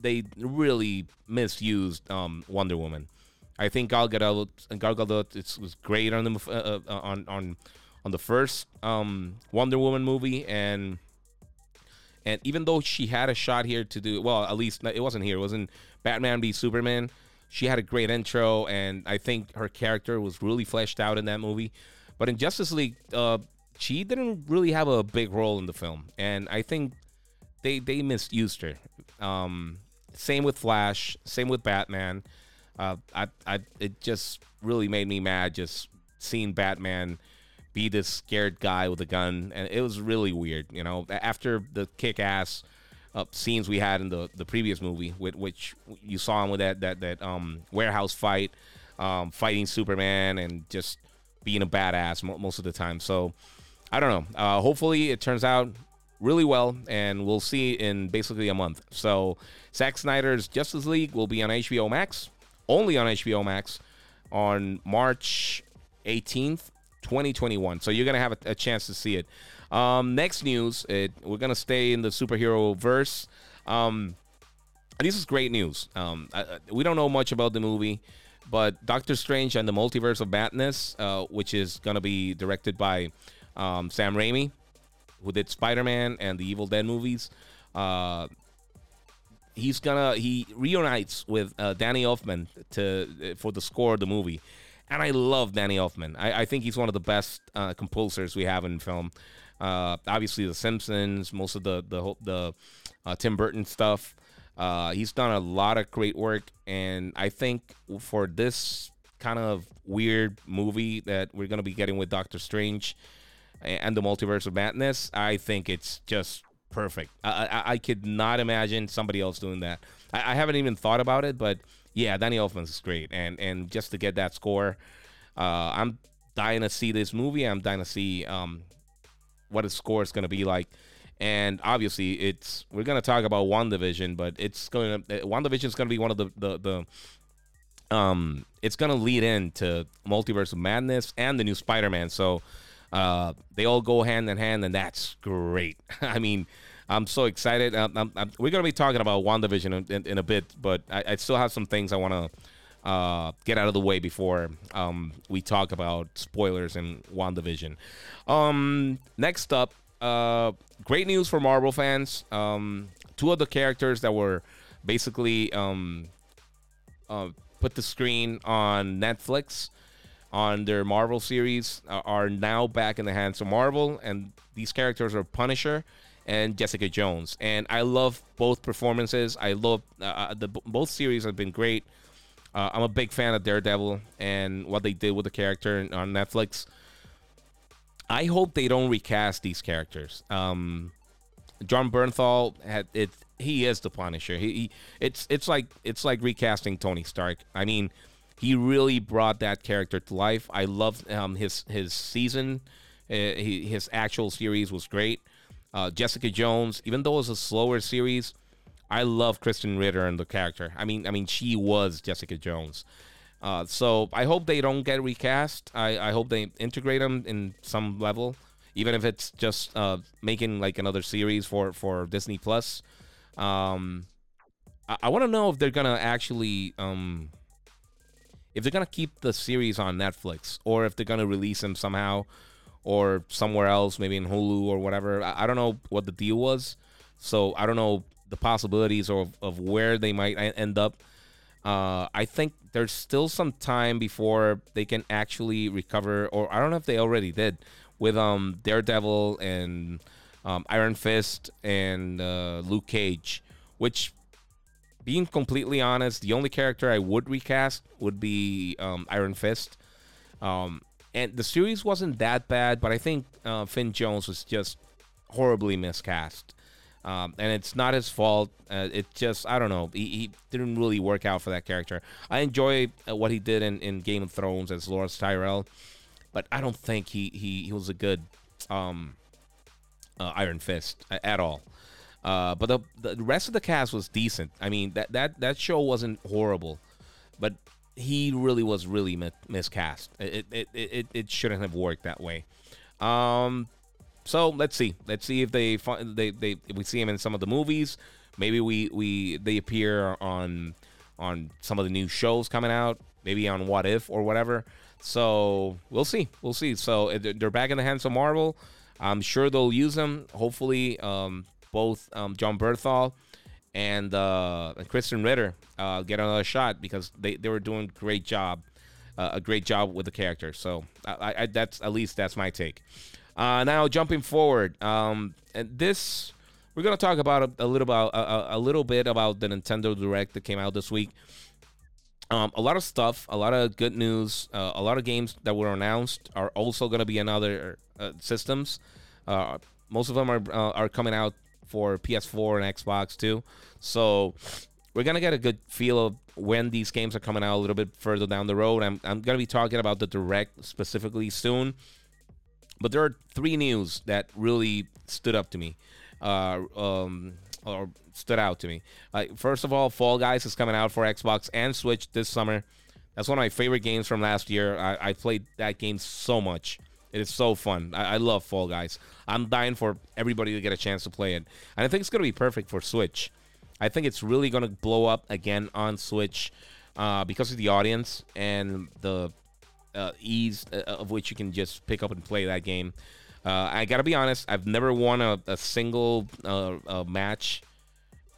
they really misused um, Wonder Woman. I think Gal Gadot, Gal Gadot was great on the uh, uh, on on on the first um, Wonder Woman movie, and and even though she had a shot here to do well, at least it wasn't here. It wasn't Batman v Superman. She had a great intro, and I think her character was really fleshed out in that movie. But in Justice League, uh, she didn't really have a big role in the film, and I think they they misused her. Um, same with Flash. Same with Batman. Uh, I, I, it just really made me mad just seeing Batman be this scared guy with a gun, and it was really weird. You know, after the kick-ass uh, scenes we had in the the previous movie, with which you saw him with that that that um, warehouse fight, um, fighting Superman, and just being a badass most of the time. So I don't know. Uh, hopefully, it turns out really well, and we'll see in basically a month. So Zack Snyder's Justice League will be on HBO Max, only on HBO Max, on March 18th, 2021. So you're gonna have a, a chance to see it. Um, next news, it, we're gonna stay in the superhero verse. Um, this is great news. Um, I, we don't know much about the movie, but Doctor Strange and the Multiverse of Madness, uh, which is gonna be directed by um, Sam Raimi, who did Spider Man and the Evil Dead movies. Uh, he's gonna he reunites with uh, Danny Elfman to for the score of the movie, and I love Danny Elfman. I, I think he's one of the best uh, composers we have in film. Uh, obviously, The Simpsons, most of the the the uh, Tim Burton stuff. Uh, he's done a lot of great work, and I think for this kind of weird movie that we're gonna be getting with Doctor Strange and the Multiverse of Madness, I think it's just perfect. I, I, I could not imagine somebody else doing that. I, I, haven't even thought about it, but yeah, Danny Elfman's is great, and and just to get that score, uh, I'm dying to see this movie. I'm dying to see um, what his score is going to be like. And obviously, it's we're gonna talk about WandaVision, but it's going to WandaVision is going to be one of the the, the um it's going to lead into Multiverse of Madness and the new Spider-Man. So uh, they all go hand in hand, and that's great. [laughs] I mean, I'm so excited. I'm, I'm, I'm, we're going to be talking about WandaVision in, in, in a bit, but I, I, still have some things I want to uh, get out of the way before um, we talk about spoilers in WandaVision. Um, next up, uh, great news for Marvel fans. Um, two of the characters that were basically um, uh, put the screen on Netflix on their Marvel series are now back in the hands of Marvel, and these characters are Punisher and Jessica Jones. And I love both performances. I love uh, uh the both series have been great. Uh, I'm a big fan of Daredevil and what they did with the character on Netflix. I hope they don't recast these characters. Um, Jon Bernthal had it. He is the Punisher. He, he, it's it's like it's like recasting Tony Stark. I mean, he really brought that character to life. I loved um, his his season. Uh, he, his actual series was great. Uh, Jessica Jones, even though it was a slower series, I love Krysten Ritter and the character. I mean, I mean, she was Jessica Jones. Uh, so I hope they don't get recast. I, I hope they integrate them in some level, even if it's just uh, making like another series for for Disney Plus. Um, I, I want to know if they're gonna actually um, if they're gonna keep the series on Netflix or if they're gonna release them somehow or somewhere else, maybe in Hulu or whatever. I, I don't know what the deal was, so I don't know the possibilities of of where they might end up. Uh, I think there's still some time before they can actually recover, or I don't know if they already did with um Daredevil and um, Iron Fist and uh, Luke Cage, which being completely honest, the only character I would recast would be um, Iron Fist. Um, and the series wasn't that bad, but I think uh, Finn Jones was just horribly miscast. Um, and it's not his fault. Uh, it just, I don't know. He, he, didn't really work out for that character. I enjoy uh, what he did in, in Game of Thrones as Loras Tyrell, but I don't think he, he, he was a good um, uh, Iron Fist at all. Uh, but the the rest of the cast was decent. I mean that that that show wasn't horrible, but he really was really miscast. It it, it it shouldn't have worked that way. Um, so let's see. Let's see if they find they they if we see him in some of the movies. Maybe we we they appear on on some of the new shows coming out. Maybe on What If or whatever. So we'll see. We'll see. So they're back in the hands of Marvel. I'm sure they'll use them. Hopefully, um, both um, Jon Bernthal and, uh, and Krysten Ritter uh, get another shot because they, they were doing great job, uh, a great job with the character. So I, I, that's at least that's my take. Uh, now jumping forward, um, and this we're gonna talk about a, a little about a, a, little bit about the Nintendo Direct that came out this week. Um, a lot of stuff, a lot of good news, uh, a lot of games that were announced are also going to be in other uh, systems. Most of them are are coming out for PS4 and Xbox too. So we're gonna get a good feel of when these games are coming out a little bit further down the road. I'm I'm gonna be talking about the direct specifically soon. But there are three news that really stood up to me, uh, um, or stood out to me. Uh, first of all, Fall Guys is coming out for Xbox and Switch this summer. That's one of my favorite games from last year. I, I played that game so much. It is so fun. I, I, love Fall Guys. I'm dying for everybody to get a chance to play it. And I think it's going to be perfect for Switch. I think it's really going to blow up again on Switch uh, because of the audience and the uh, ease uh, of which you can just pick up and play that game. Uh, I got to be honest, I've never won a, a single uh, match.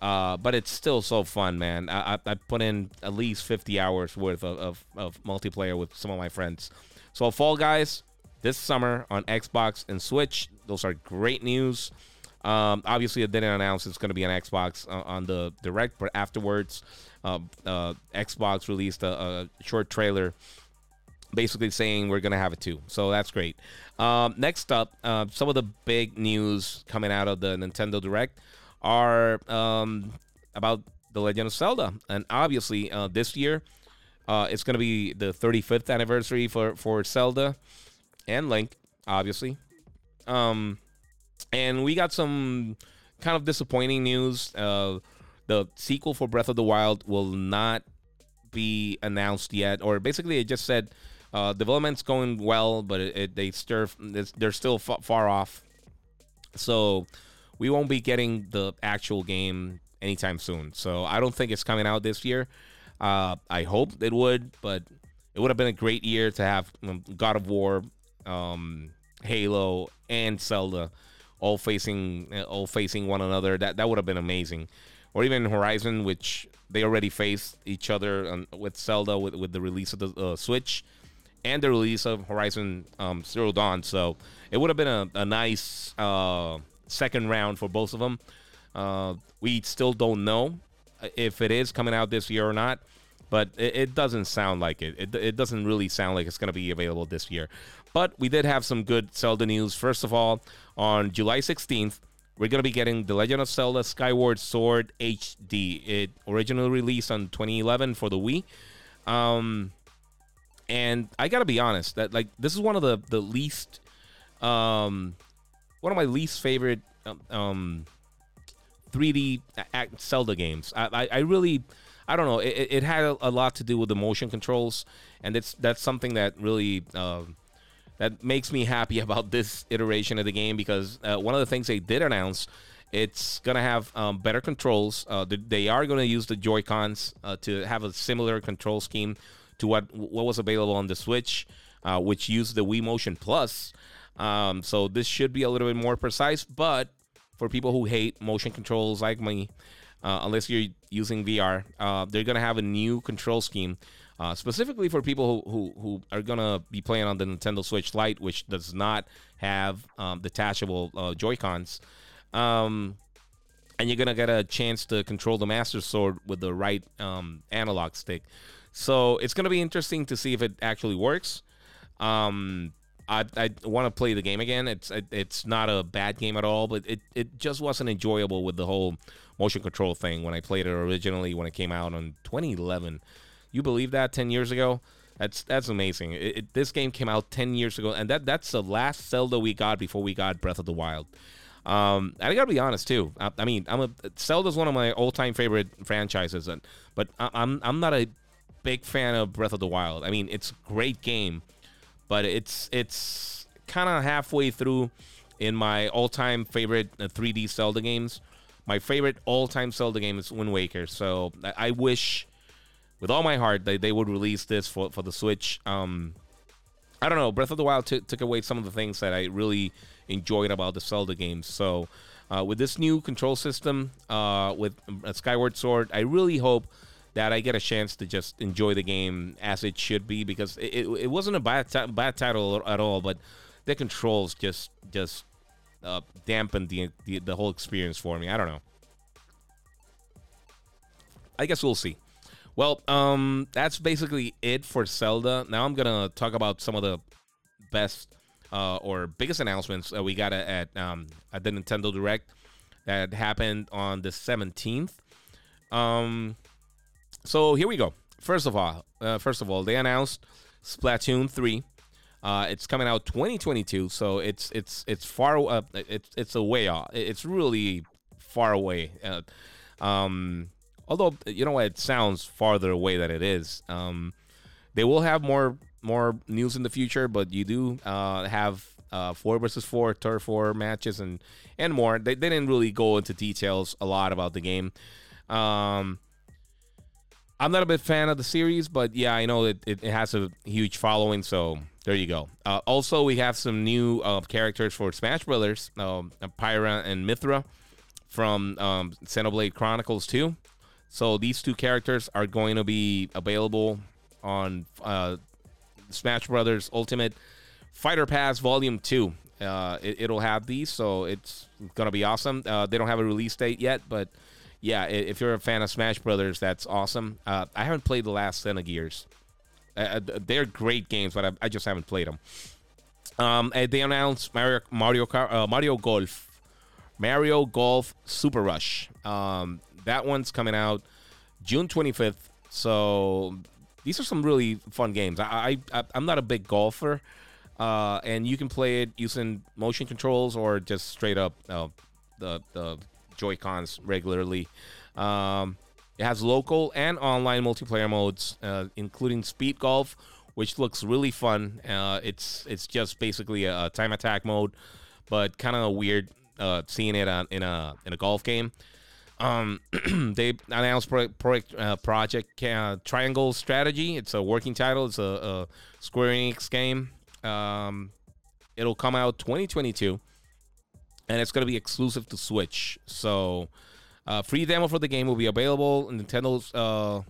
Uh, but it's still so fun, man. I, I, I, put in at least 50 hours worth of, of, of multiplayer with some of my friends. So, Fall Guys, this summer on Xbox and Switch. Those are great news. Um, obviously, it didn't announce it's going to be on Xbox uh, on the direct, but afterwards, uh, uh, Xbox released a, a, short trailer basically saying we're going to have it too. So that's great. Um, next up, uh, some of the big news coming out of the Nintendo Direct are um, about The Legend of Zelda. And obviously, uh, this year, uh, it's going to be the 35th anniversary for, for Zelda and Link, obviously. Um, and we got some kind of disappointing news. Uh, the sequel for Breath of the Wild will not be announced yet, or basically, it just said uh, development's going well, but it, it, they stir, they're still f- far off. So we won't be getting the actual game anytime soon. So I don't think it's coming out this year. Uh, I hope it would, but it would have been a great year to have um, God of War um, Halo, and Zelda all facing all facing one another. That that would have been amazing. Or even Horizon, which they already faced each other on, with Zelda with, with the release of the uh, Switch and the release of Horizon um, Zero Dawn. So it would have been a, a nice uh, second round for both of them. Uh, we still don't know if it is coming out this year or not but it, it, doesn't sound like it. it. It doesn't really sound like it's going to be available this year. But we did have some good Zelda news. First of all, on July 16th, we're going to be getting The Legend of Zelda Skyward Sword HD. It originally released on 2011 for the Wii. Um, and I got to be honest that like this is one of the the least um one of my least favorite um 3D Zelda games. I, I, I really I don't know. It, it had a, lot to do with the motion controls, and it's that's something that really uh, that makes me happy [laughs] about this iteration of the game because uh, one of the things they did announce. It's gonna have um, better controls. Uh, they are gonna use the Joy Cons uh, to have a similar control scheme to what what was available on the Switch, uh, which used the Wii Motion Plus. Um, so this should be a little bit more precise. But for people who hate motion controls like me, uh, unless you're using VR. Uh, they're gonna have a new control scheme. Uh, specifically for people who, who, who are gonna be playing on the Nintendo Switch Lite, which does not have um, detachable uh, Joy Cons, um, and you're gonna get a chance to control the Master Sword with the right um, analog stick. So it's gonna be interesting to see if it actually works. Um, I, I want to play the game again. It's it, it's not a bad game at all, but it, it just wasn't enjoyable with the whole motion control thing when I played it originally when it came out in 2011. You believe that 10 years ago? That's that's amazing. It, it, this game came out 10 years ago, and that that's the last Zelda we got before we got Breath of the Wild. Um, I gotta be honest too. I, I mean, I'm a Zelda's one of my all-time favorite franchises, and but I, I'm I'm not a big fan of Breath of the Wild. I mean, it's a great game, but it's it's kind of halfway through in my all-time favorite uh, 3D Zelda games. My favorite all-time Zelda game is Wind Waker. So I, I wish, with all my heart, that they would release this for for the Switch. Um, I don't know. Breath of the Wild t- took away some of the things that I really enjoyed about the Zelda games. So uh, with this new control system, uh, with uh, Skyward Sword, I really hope that I get a chance to just enjoy the game as it should be because it, it, it wasn't a bad t- bad title at all, but the controls just just uh, dampened the, the the whole experience for me. I don't know. I guess we'll see. Well, um, that's basically it for Zelda. Now I'm gonna talk about some of the best uh, or biggest announcements we got at um, at the Nintendo Direct that happened on the 17th. Um, so here we go. First of all, uh, first of all, they announced Splatoon 3. Uh, it's coming out 2022, so it's it's it's far uh, it's it's a way off. It's really far away. Uh, um, although you know what, it sounds farther away than it is. Um, they will have more more news in the future, but you do uh, have uh, four versus four turf four matches and and more. They, they didn't really go into details a lot about the game. Um, I'm not a big fan of the series, but yeah, I know it, it, it has a huge following, so there you go. Uh, also, we have some new uh, characters for Smash Brothers, um, Pyra and Mythra from um, Xenoblade Chronicles 2. So these two characters are going to be available on uh, Smash Brothers Ultimate Fighter Pass Volume 2. Uh, it, will have these, so it's to be awesome. Uh, they don't have a release date yet, but yeah, if you're a fan of Smash Brothers, that's awesome. Uh, I haven't played the last Xenogears. Uh, uh they're great games, but I, I just haven't played them. Um, they announced Mario Mario, uh, Mario Golf, Mario Golf Super Rush. Um, that one's coming out June 25th. So these are some really fun games. I, I I'm not a big golfer, uh, and you can play it using motion controls or just straight up uh, the the Joy Cons regularly. Um, it has local and online multiplayer modes, uh, including speed golf, which looks really fun. Uh, it's it's just basically a, time attack mode, but kind of weird uh, seeing it on, in a in a golf game. Um, [clears throat] they announced project, project, uh, project uh, Triangle Strategy. It's a working title. It's a, a Square Enix game. Um, it'll come out 2022 and it's going to be exclusive to Switch. So, uh, free demo for the game will be available in Nintendo's uh,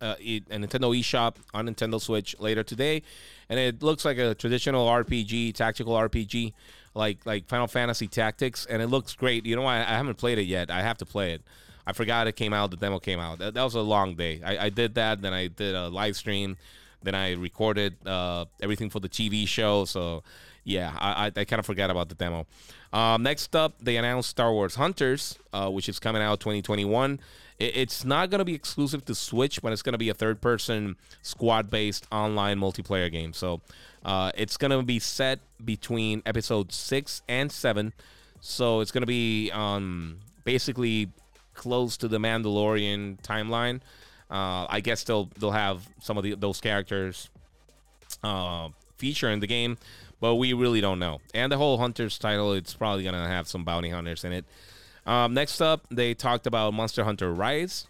uh, e- Nintendo eShop on Nintendo Switch later today, and it looks like a traditional RPG, tactical RPG, like like Final Fantasy Tactics, and it looks great. You know, I, I haven't played it yet. I have to play it. I forgot it came out. The demo came out. That, that was a long day. I, I did that. Then I did a live stream. Then I recorded uh, everything for the TV show. So yeah, I, I, I kind of forgot about the demo. Um, next up, they announced Star Wars Hunters, uh, which is coming out 2021. It, it's not going to be exclusive to Switch, but it's going to be a third person squad based online multiplayer game. So uh, it's going to be set between episode six and seven. So it's going to be um, basically close to the Mandalorian timeline. Uh, I guess they'll they'll have some of the, those characters uh, feature in the game but we really don't know. And the whole Hunters title, it's probably going to have some bounty hunters in it. Um, next up, they talked about Monster Hunter Rise.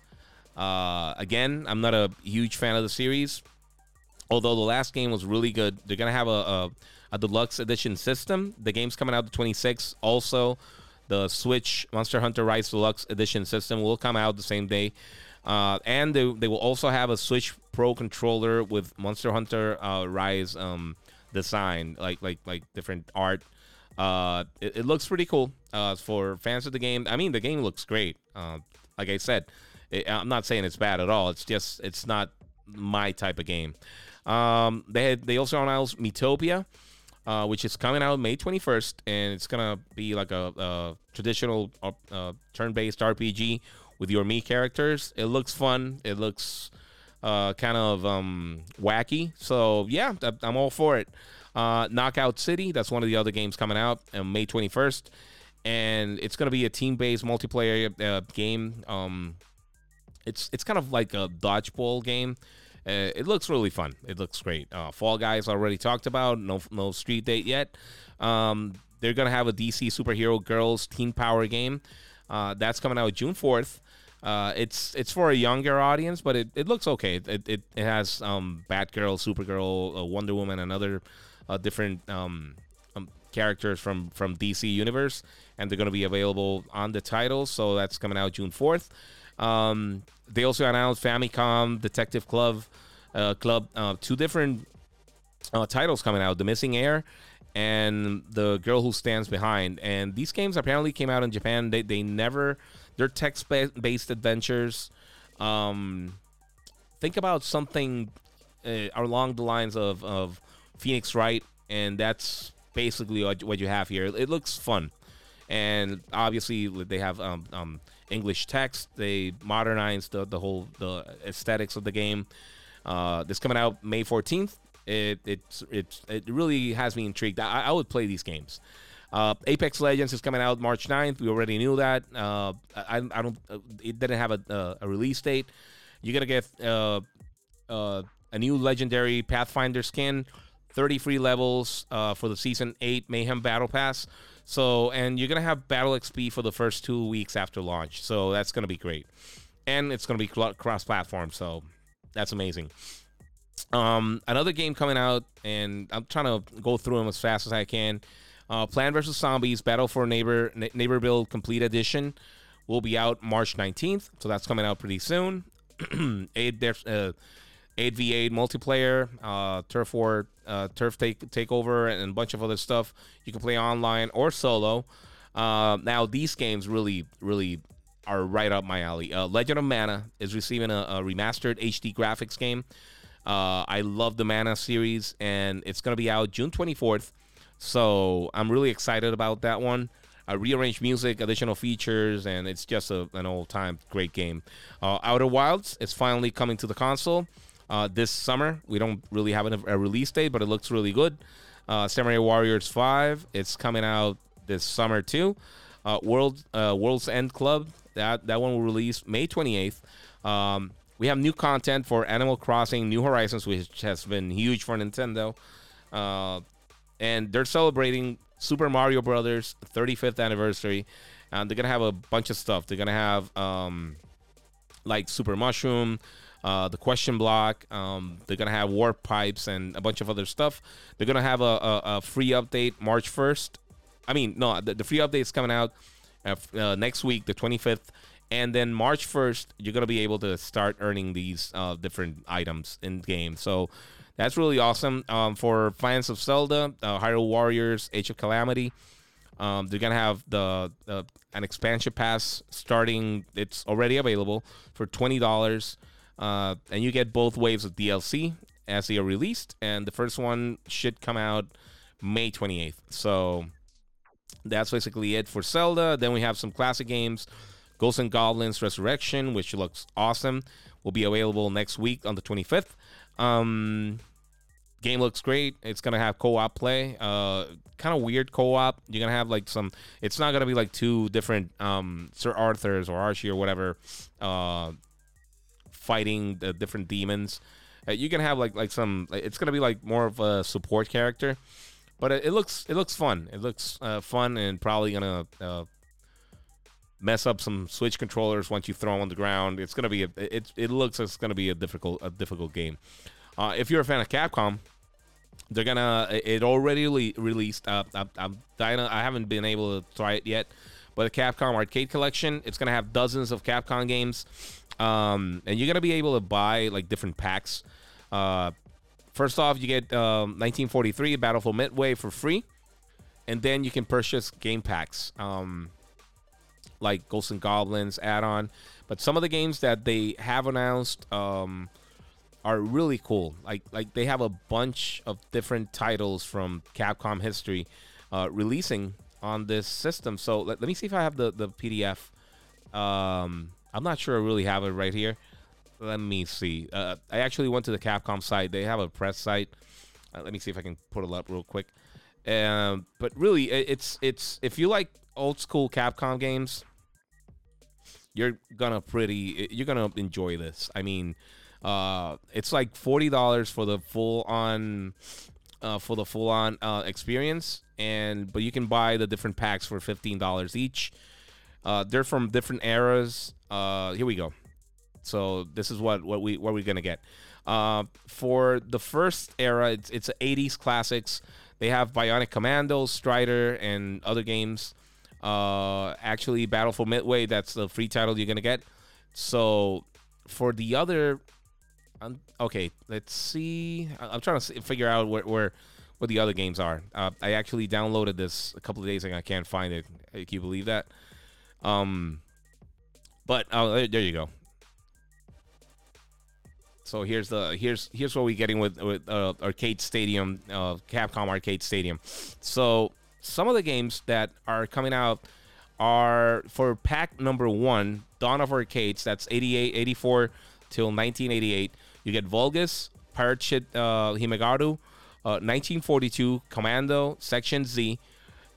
Uh, again, I'm not a huge fan of the series, although the last game was really good. They're going to have a, a, a, deluxe edition system. The game's coming out the 26th. Also, the Switch Monster Hunter Rise Deluxe Edition system will come out the same day. Uh, and they, they will also have a Switch Pro controller with Monster Hunter uh, Rise um, design, like like like different art. Uh, it, it looks pretty cool. Uh, for fans of the game, I mean, the game looks great. Uh, like I said, it, I'm not saying it's bad at all. It's just it's not my type of game. Um, they had they also announced Miitopia, uh, which is coming out May 21st, and it's gonna be like a, a traditional uh, uh, turn-based RPG with your Mii characters. It looks fun. It looks uh, kind of um, wacky. So yeah, I'm all for it. Uh, Knockout City, that's one of the other games coming out on May 21st, and it's to be a team-based multiplayer uh, game. Um, it's it's kind of like a dodgeball game. Uh, it looks really fun. It looks great. Uh, Fall Guys already talked about. No no street date yet. Um, they're gonna have a DC superhero girls teen power game. Uh, that's coming out June fourth. Uh, it's it's for a younger audience, but it, it looks okay. It it, it has um, Batgirl, Supergirl, uh, Wonder Woman, and other uh, different um, um, characters from from DC universe, and they're going to be available on the title. So that's coming out June fourth. Um, they also announced Famicom Detective Club, uh, Club, uh, two different uh, titles coming out: The Missing Heir and The Girl Who Stands Behind. And these games apparently came out in Japan. They they never they're text based adventures. Um, think about something uh, along the lines of of Phoenix Wright, and that's basically what, what you have here. It looks fun, and obviously they have um, um, English text. They modernized the, the whole the aesthetics of the game. Uh, this coming out May 14th. It it it it really has me intrigued. I, I would play these games. Uh, Apex Legends is coming out March 9th. We already knew that. Uh, I, I don't. It didn't have a, a release date. You're gonna get uh, uh, a new legendary Pathfinder skin, 30 free levels uh, for the season eight Mayhem Battle Pass. So, and you're gonna have battle XP for the first two weeks after launch. So that's gonna be great, and it's gonna be cross-platform. So that's amazing. Um, another game coming out, and I'm trying to go through them as fast as I can. Uh, Plant vs Zombies Battle for Neighbor Neighborville Complete Edition will be out March 19th, so that's coming out pretty soon. [clears throat] eight uh, 8v8 multiplayer, uh, turf war, uh, turf take takeover, and a bunch of other stuff. You can play online or solo. Uh, now these games really, really are right up my alley. Uh, Legend of Mana is receiving a, a remastered HD graphics game. Uh, I love the Mana series, and it's going to be out June 24th. So I'm really excited about that one. Uh, rearranged music, additional features, and it's just a, an all-time great game. Uh, Outer Wilds is finally coming to the console uh, this summer. We don't really have a, release date, but it looks really good. Uh, Samurai Warriors 5, it's coming out this summer too. Uh, World uh, World's End Club, that that one will release May 28th. Um, we have new content for Animal Crossing New Horizons, which has been huge for Nintendo. Uh, and they're celebrating Super Mario Brothers 35th anniversary. And they're gonna have a bunch of stuff. They're gonna have um, like Super Mushroom, uh, the question block. Um, they're gonna have warp pipes and a bunch of other stuff. They're gonna have a, a, a free update March 1st. I mean, no, the, the free update is coming out uh, uh, next week, the 25th, and then March 1st, you're gonna be able to start earning these uh, different items in game. So that's really awesome. Um, for fans of Zelda, uh, Hyrule Warriors, Age of Calamity. Um, they're gonna have the, the an expansion pass starting. It's already available for twenty dollars. Uh, and you get both waves of DLC as they are released, and the first one should come out May 28th. So that's basically it for Zelda. Then we have some classic games. Ghosts and Goblins Resurrection, which looks awesome, will be available next week on the 25th. Um, game looks great. It's gonna have co-op play. Uh, kind of weird co-op. You're gonna have like some. It's not gonna be like two different um Sir Arthur's or Archie or whatever. Uh, fighting the different demons. Uh, you can have like like some. It's gonna be like more of a support character, but it, it looks it looks fun. It looks uh, fun and probably gonna uh, mess up some Switch controllers once you throw them on the ground. It's gonna be a, it. It looks like it's gonna be a difficult a difficult game. Uh, if you're a fan of Capcom, they're gonna. It already le- released. Uh, I'm, I'm dying. I haven't been able to try it yet, but the Capcom Arcade Collection. It's gonna have dozens of Capcom games. Um, and you're gonna be able to buy like different packs. Uh, first off, you get um, 1943 for Midway for free, and then you can purchase game packs, um, like Ghosts and Goblins add-on. But some of the games that they have announced um, are really cool. Like like they have a bunch of different titles from Capcom history uh, releasing on this system. So let, let me see if I have the the PDF. Um, I'm not sure I really have it right here. Let me see. Uh, I actually went to the Capcom site. They have a press site. Uh, let me see if I can put it up real quick. Um, but really, it's it's if you like old school Capcom games, you're gonna pretty you're gonna enjoy this. I mean, Uh, it's like forty dollars for the full on, uh, for the full on uh, experience, and but you can buy the different packs for fifteen dollars each. Uh, they're from different eras. Uh, here we go. So this is what what we what we're gonna get. Uh, for the first era, it's it's 80s classics. They have Bionic Commando, Strider, and other games. Uh, actually, Battle for Midway. That's the free title you're gonna get. So for the other, um, okay, let's see. I'm trying to see, figure out where, where what the other games are. Uh, I actually downloaded this a couple of days ago. I can't find it. Can you believe that? Um, but oh, there, there you go. So here's the here's here's what we're getting with with uh, Arcade Stadium, uh, Capcom Arcade Stadium. So some of the games that are coming out are for pack number one, Dawn of Arcades. That's 88, 84 till 1988. You get Vulgus, Pirate Ship, uh, Higemaru, uh, 1942, Commando, Section Z,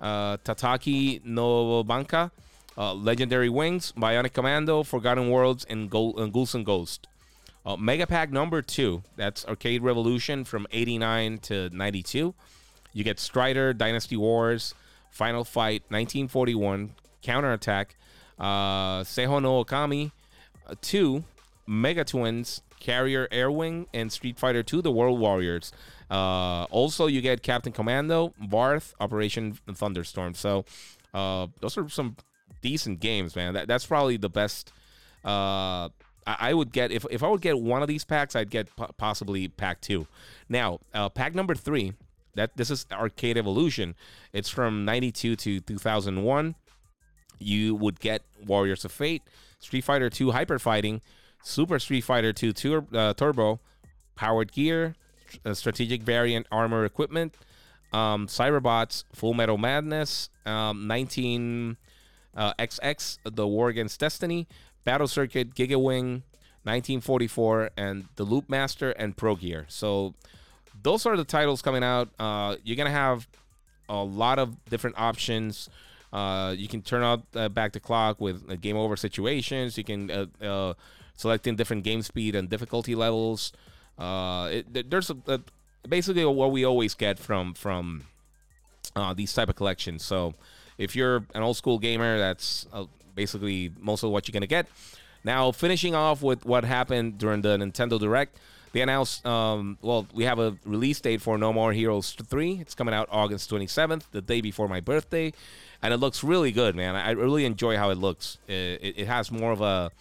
uh, Tatakai no Banka, uh, Legendary Wings, Bionic Commando, Forgotten Worlds, and, Go- and Ghouls and Ghost. Uh, Mega Pack number two, that's Arcade Revolution from 89 to 92. You get Strider, Dynasty Wars, Final Fight, 1941, Counterattack, uh, Seiho no Okami, uh, 2, Mega Twins, Carrier Air Wing, and Street Fighter II: The World Warriors. Uh, also, you get Captain Commando, Varth, Operation Thunderstorm. So, uh, those are some decent games, man. That, that's probably the best. Uh, I, would get if if I would get one of these packs, I'd get po- possibly pack two. Now, uh, pack number three. That this is Arcade Evolution. It's from '92 to 2001. You would get Warriors of Fate, Street Fighter II Hyper Fighting, Super Street Fighter 2 Tur- uh, Turbo, Powered Gear, uh, Strategic Variant Armor Equipment, um, Cyberbots, Full Metal Madness, um, 19 uh, XX, The War Against Destiny, Battle Circuit, Giga Wing, 1944, and The Loop Master and Pro Gear. So those are the titles coming out. Uh, you're gonna have a lot of different options. Uh, you can turn out uh, back the clock with uh, game over situations. You can select in different game speed and difficulty levels. Uh, it, there's a, a, basically what we always get from from uh, these type of collections. So if you're an old school gamer, that's uh, basically most of what you're gonna get. Now, finishing off with what happened during the Nintendo Direct, they announced, um, well, we have a release date for No More Heroes 3. It's coming out August 27th, the day before my birthday. And it looks really good, man. I really enjoy how it looks. It, it, it has more of a,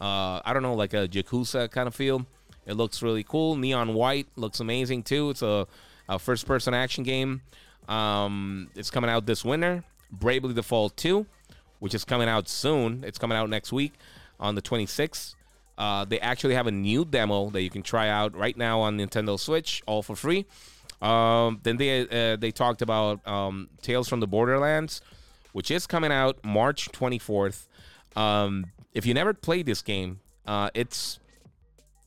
uh, I don't know, like a Yakuza kind of feel. It looks really cool. Neon white looks amazing too. It's a, a first person action game. Um, it's coming out this winter. Bravely Default 2, which is coming out soon. It's coming out next week on the 26th. Uh, they actually have a new demo that you can try out right now on Nintendo Switch, all for free. Um, then they uh, they talked about um, Tales from the Borderlands, which is coming out March 24th. Um, if you never played this game, uh, it's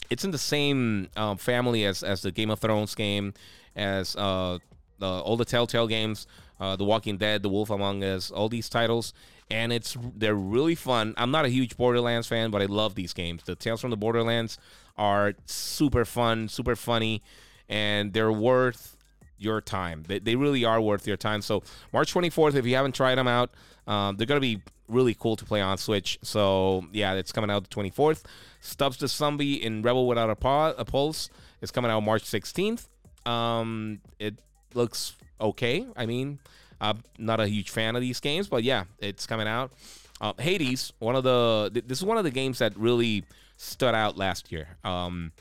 it's in the same um, family as as the Game of Thrones game, as uh, the, all the Telltale games, uh, The Walking Dead, The Wolf Among Us, all these titles, and it's they're really fun. I'm not a huge Borderlands fan, but I love these games. The Tales from the Borderlands are super fun, super funny, and they're worth your time. They, they really are worth your time. So March 24th, if you haven't tried them out, um, they're gonna be really cool to play on Switch. So yeah, it's coming out the 24th. Stubbs the Zombie in Rebel Without a, Paw, a Pulse is coming out March 16th. Um, it looks okay. I mean, I'm not a huge fan of these games, but yeah, it's coming out. Uh, Hades, one of the th- this is one of the games that really stood out last year. Um,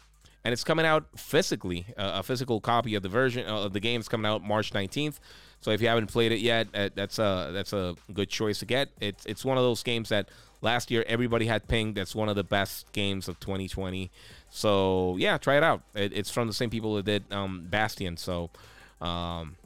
and it's coming out physically. Uh, a physical copy of the version uh, of the game is coming out March 19th. So if you haven't played it yet, uh, that's a that's a good choice to get. It's it's one of those games that last year everybody had pinged. That's one of the best games of 2020. So yeah, try it out. It, it's from the same people that did um, Bastion. So um,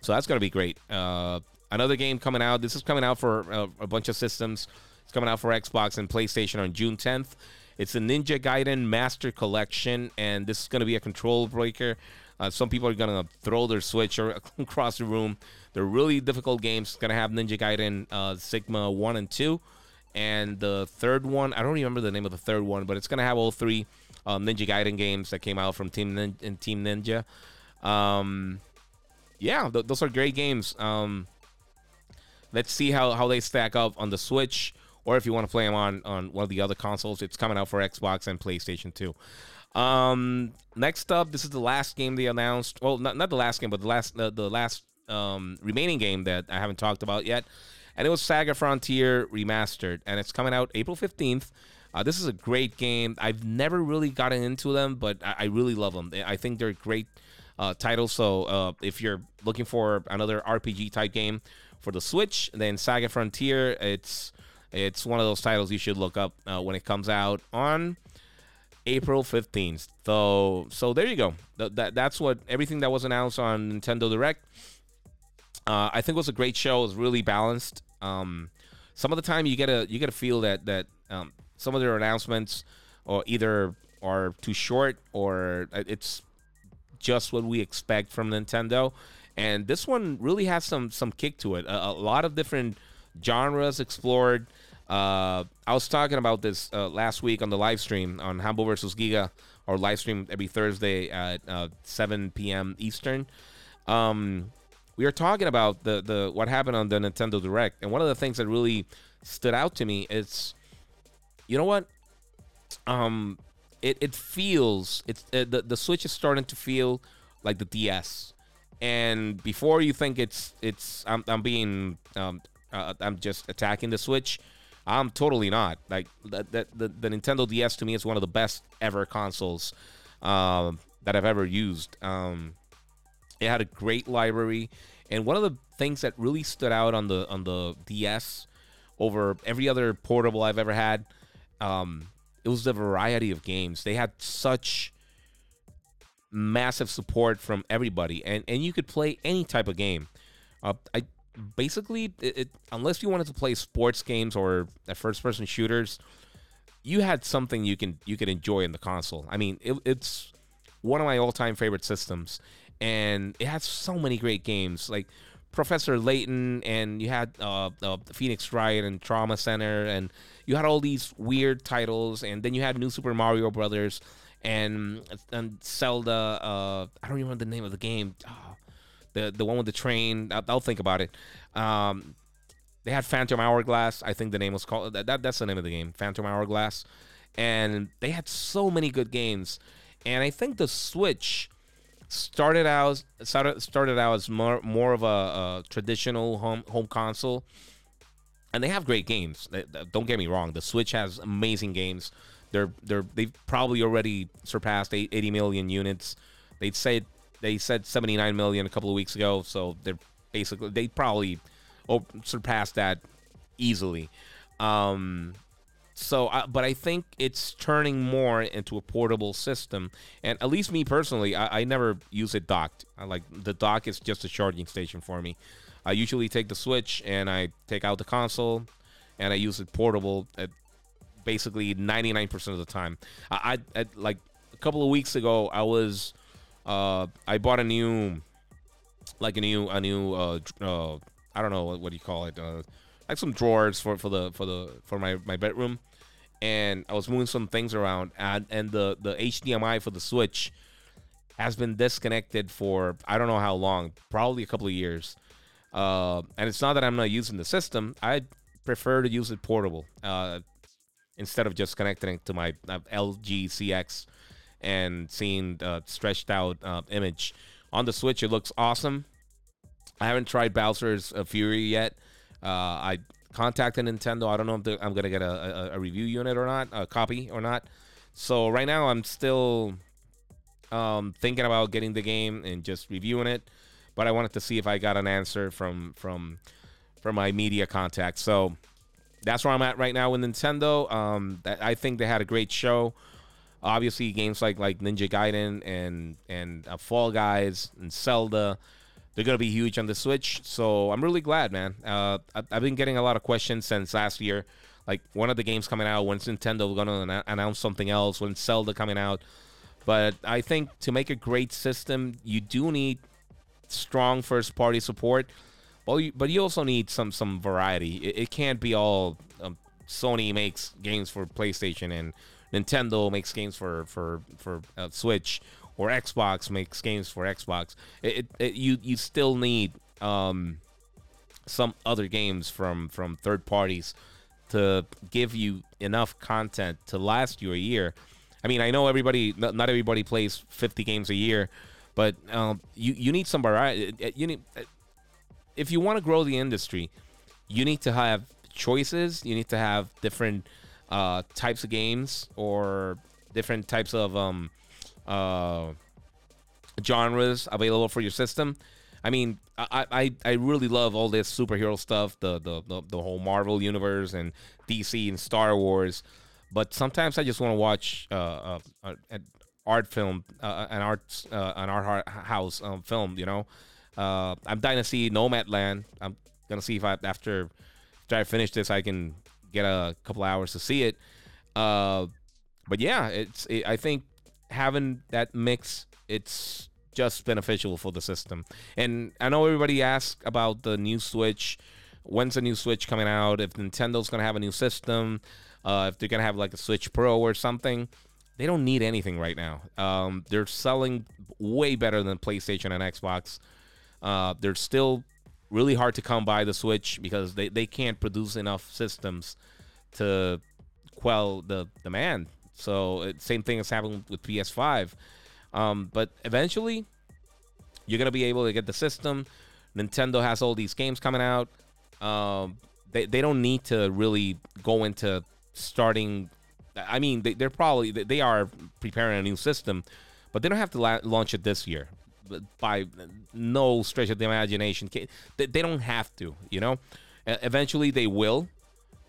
so that's gonna be great. Uh, another game coming out. This is coming out for uh, a bunch of systems. It's coming out for Xbox and PlayStation on June 10th. It's a Ninja Gaiden Master Collection, and this is going to be a control breaker. Uh, some people are going to throw their Switch [laughs] across the room. They're really difficult games. It's going to have Ninja Gaiden uh, Sigma 1 and 2. And the third one, I don't remember the name of the third one, but it's going to have all three um, Ninja Gaiden games that came out from Team Nin- and Team Ninja. Um, yeah, th- those are great games. Um, let's see how, how they stack up on the Switch, or if you want to play them on on one of the other consoles. It's coming out for Xbox and PlayStation 2. Um, next up, this is the last game they announced. Well, not, not the last game, but the last the, the last um, remaining game that I haven't talked about yet, and it was Saga Frontier Remastered, and it's coming out April fifteenth. Uh, this is a great game. I've never really gotten into them, but I, I really love them. I think they're great uh, titles. So uh, if you're looking for another RPG type game for the Switch, then Saga Frontier, it's it's one of those titles you should look up uh, when it comes out on April 15th. So so there you go. Th- that that's what everything that was announced on Nintendo Direct. Uh, I think it was a great show. It was really balanced. Um, some of the time you get a you get a feel that that um, some of their announcements or either are too short or it's just what we expect from Nintendo. And this one really has some some kick to it. A, a lot of different genres explored. Uh, I was talking about this uh, last week on the live stream on Humble versus Giga, or live stream every Thursday at uh, 7 p.m. Eastern. Um, we were talking about the the what happened on the Nintendo Direct, and one of the things that really stood out to me is, you know what, um, it it feels it's uh, the the Switch is starting to feel like the DS, and before you think it's it's I'm I'm being um uh, I'm just attacking the Switch. I'm totally not. Like that the, the Nintendo DS to me is one of the best ever consoles um, that I've ever used. Um, it had a great library, and one of the things that really stood out on the on the DS over every other portable I've ever had, um, it was the variety of games. They had such massive support from everybody, and and you could play any type of game. Uh, I basically it, it, unless you wanted to play sports games or first person shooters you had something you can you could enjoy in the console. I mean it, it's one of my all-time favorite systems and it has so many great games. Like professor layton and you had uh, uh, phoenix wright and trauma center and you had all these weird titles and then you had new super mario brothers and and zelda uh, i don't even remember the name of the game. Oh, the the one with the train. I'll, I'll think about it. Um, they had Phantom Hourglass. I think the name was called that, that. That's the name of the game, Phantom Hourglass. And they had so many good games. And I think the Switch started out started started out as more more of a, a traditional home home console. And they have great games. Don't get me wrong. The Switch has amazing games. They're they're they've probably already surpassed 80 million units. They'd say they said 79 million a couple of weeks ago, so they're basically they probably surpassed that easily. Um, so, uh, but I think it's turning more into a portable system, and at least me personally, I, I never use it docked. I like the dock is just a charging station for me. I usually take the Switch and I take out the console, and I use it portable at basically 99% of the time. I, I, I like a couple of weeks ago, I was uh, I bought a new, like a new, a new, uh, uh I don't know what, what do you call it, uh, like some drawers for for the for the for my my bedroom, and I was moving some things around, and and the the HDMI for the Switch has been disconnected for I don't know how long, probably a couple of years. Uh, and it's not that I'm not using the system. I prefer to use it portable uh, instead of just connecting it to my uh, LG CX and seeing the stretched out uh, image on the Switch. It looks awesome. I haven't tried Bowser's uh, Fury yet. Uh, I contacted Nintendo. I don't know if I'm gonna get a, a, a, review unit or not, a copy or not. So right now I'm still um, thinking about getting the game and just reviewing it. But I wanted to see if I got an answer from from from my media contact. So that's where I'm at right now with Nintendo. Um, I think they had a great show obviously games like like Ninja Gaiden and and uh, Fall Guys and Zelda, they're gonna be huge on the Switch. So I'm really glad, man. Uh, I've been getting a lot of questions since last year. Like one of the games coming out, when's Nintendo gonna announce something else? When Zelda coming out? But I think to make a great system, you do need strong first party support. Well, you, but you also need some some variety. It, it can't be all um, Sony makes games for PlayStation and Nintendo makes games for for for uh, Switch or Xbox makes games for Xbox. It, it, it, you you still need um, some other games from from third parties to give you enough content to last you a year. I mean, I know everybody, not everybody plays 50 games a year, but um, you you need some variety. You need if you want to grow the industry, you need to have choices. You need to have different uh, types of games or different types of um, uh, genres available for your system. I mean, I, I, I really love all this superhero stuff, the, the the the whole Marvel universe and DC and Star Wars, but sometimes I just want to watch uh, uh, an art film, uh, an art uh, an art house um, film. You know, uh, I'm dying to see Nomadland. I'm gonna see if I after after I finish this, I can get a couple hours to see it. Uh, but yeah, it's it, I think having that mix, it's just beneficial for the system. And I know everybody asks about the new Switch. When's the new Switch coming out? If Nintendo's gonna have a new system, uh, if they're gonna have like a Switch Pro or something, they don't need anything right now. Um, they're selling way better than PlayStation and Xbox. Uh, they're still really hard to come by the Switch because they, they can't produce enough systems to quell the demand. So it, same thing is happening with PS5. Um, but eventually, you're gonna be able to get the system. Nintendo has all these games coming out. Um, they they don't need to really go into starting. I mean, they, they're probably they are preparing a new system, but they don't have to la- launch it this year by no stretch of the imagination. They, don't have to, you know. Eventually, they will.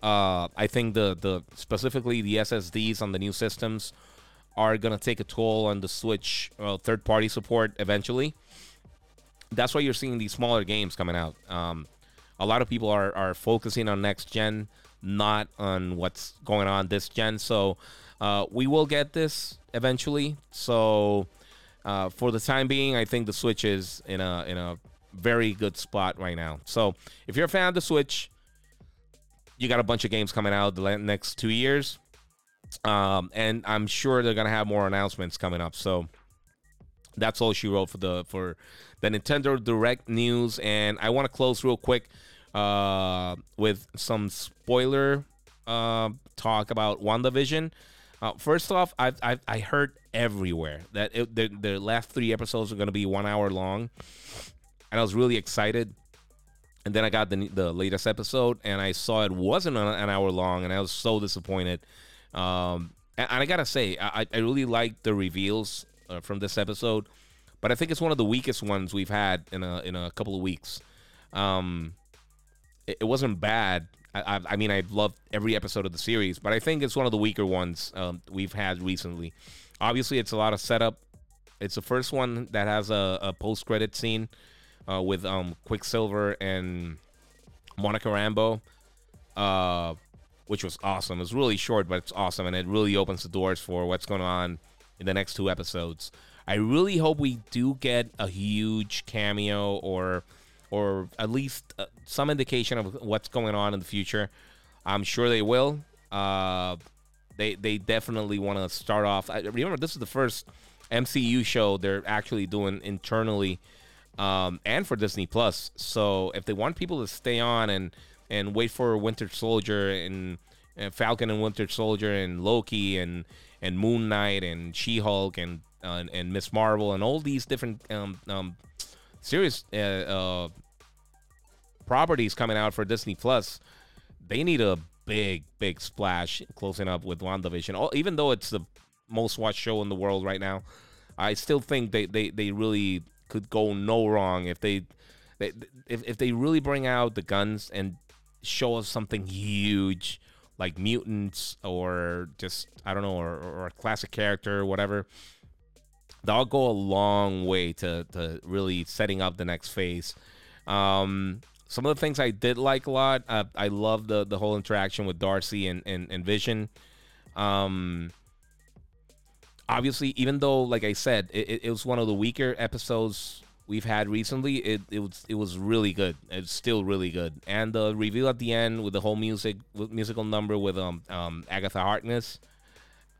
Uh, I think the the specifically the SSDs on the new systems are gonna take a toll on the Switch uh, third party support eventually. That's why you're seeing these smaller games coming out. Um, a lot of people are are focusing on next gen, not on what's going on this gen. So uh, we will get this eventually. So uh, for the time being, I think the Switch is in a in a very good spot right now. So if you're a fan of the Switch, you got a bunch of games coming out the next two years, um, and I'm sure they're gonna have more announcements coming up. So that's all she wrote for the for the Nintendo Direct news. And I want to close real quick uh, with some spoiler uh, talk about WandaVision. Uh, first off, I've, I've I heard everywhere that it, the, the last three episodes are going to be one hour long, and I was really excited. And then I got the the latest episode, and I saw it wasn't an hour long, and I was so disappointed. Um, and, and I gotta say, I, I really liked the reveals uh, from this episode, but I think it's one of the weakest ones we've had in a in a couple of weeks. Um, it, it wasn't bad, I, I, mean, I've loved every episode of the series, but I think it's one of the weaker ones um, we've had recently. Obviously, it's a lot of setup. It's the first one that has a, a post credit scene uh, with um, Quicksilver and Monica Rambeau, uh, which was awesome. It's really short, but it's awesome, and it really opens the doors for what's going on in the next two episodes. I really hope we do get a huge cameo or or at least uh, some indication of what's going on in the future. I'm sure they will. Uh, they they definitely want to start off. I remember this is the first MCU show they're actually doing internally, um, and for Disney Plus. So if they want people to stay on and and wait for Winter Soldier and, and Falcon and Winter Soldier and Loki and and Moon Knight and She Hulk and uh, and Miss Marvel and all these different um, um, serious uh, uh, properties coming out for Disney Plus, they need a big, big splash closing up with WandaVision. Even though it's the most watched show in the world right now, I still think they, they, they really could go no wrong if they, they if, if they really bring out the guns and show us something huge like mutants or just I don't know or, or a classic character or whatever that'll go a long way to, to really setting up the next phase. Um, some of the things I did like a lot, uh, I love the the whole interaction with Darcy and and, and Vision. Um, obviously, even though, like I said, it, it was one of the weaker episodes we've had recently, it, it was it was really good. It's still really good, and the reveal at the end with the whole music musical number with um um Agatha Harkness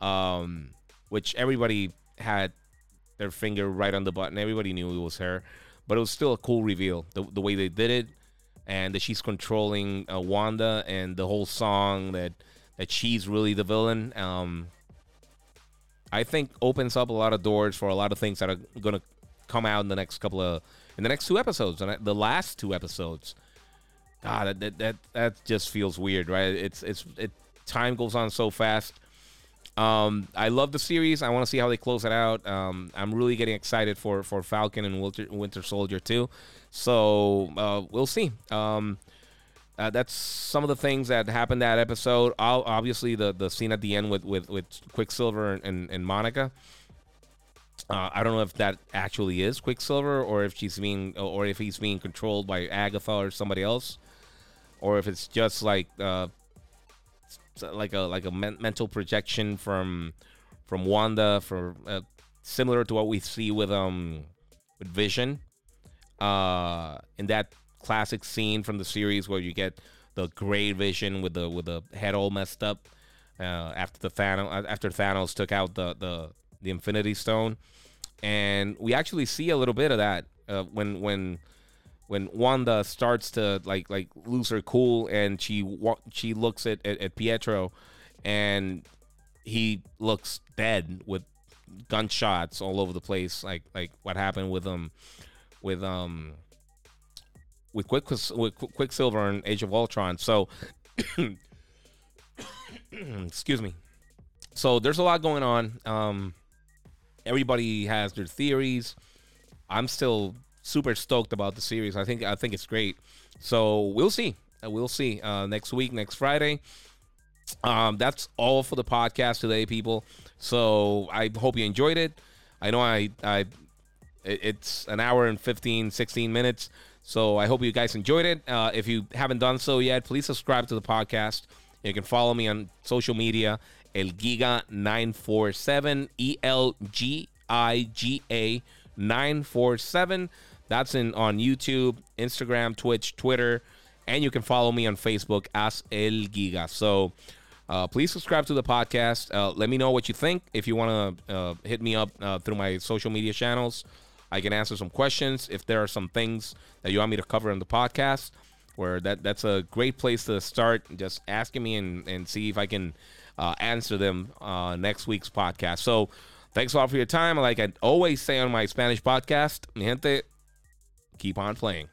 um, which everybody had their finger right on the button. Everybody knew it was her, but it was still a cool reveal. The, the way they did it, and that she's controlling uh, Wanda, and the whole song that that she's really the villain. Um, I think opens up a lot of doors for a lot of things that are gonna come out in the next couple of in the next two episodes and the last two episodes. God, that that that just feels weird, right? It's it's it. Time goes on so fast. Um, I love the series. I want to see how they close it out. Um, I'm really getting excited for for Falcon and Winter, Winter Soldier too. So uh, we'll see. Um, uh, that's some of the things that happened that episode. I'll, obviously, the the scene at the end with with, with Quicksilver and, and, Monica. Uh, I don't know if that actually is Quicksilver or if she's being or if he's being controlled by Agatha or somebody else, or if it's just like uh, like a like a men- mental projection from from Wanda for uh, similar to what we see with um with Vision. Uh in that classic scene from the series where you get the gray Vision with the with the head all messed up uh, after the Thanos after Thanos took out the the the Infinity Stone, and we actually see a little bit of that uh, when when when Wanda starts to like like lose her cool and she she looks at, at, at Pietro and he looks dead with gunshots all over the place like like what happened with um with um with Quick with Quicksilver and Age of Ultron. So [coughs] excuse me. So there's a lot going on. Um everybody has their theories. I'm still super stoked about the series. I think I think it's great. So we'll see. Uh, we'll see uh, next week, next Friday. Um, that's all for the podcast today, people. So I hope you enjoyed it. I know I I it's an hour and 15, 16 minutes. So I hope you guys enjoyed it. Uh, if you haven't done so yet, please subscribe to the podcast. You can follow me on social media, El Giga 947, E L G I G A 947. That's in on YouTube, Instagram, Twitch, Twitter, and you can follow me on Facebook as El Giga. So uh, please subscribe to the podcast. Uh, let me know what you think. If you want to uh, hit me up uh, through my social media channels, I can answer some questions. If there are some things that you want me to cover in the podcast, where that that's a great place to start. Just asking me and, and see if I can uh, answer them uh, next week's podcast. So thanks a lot for your time. Like I always say on my Spanish podcast, mi gente, keep on playing.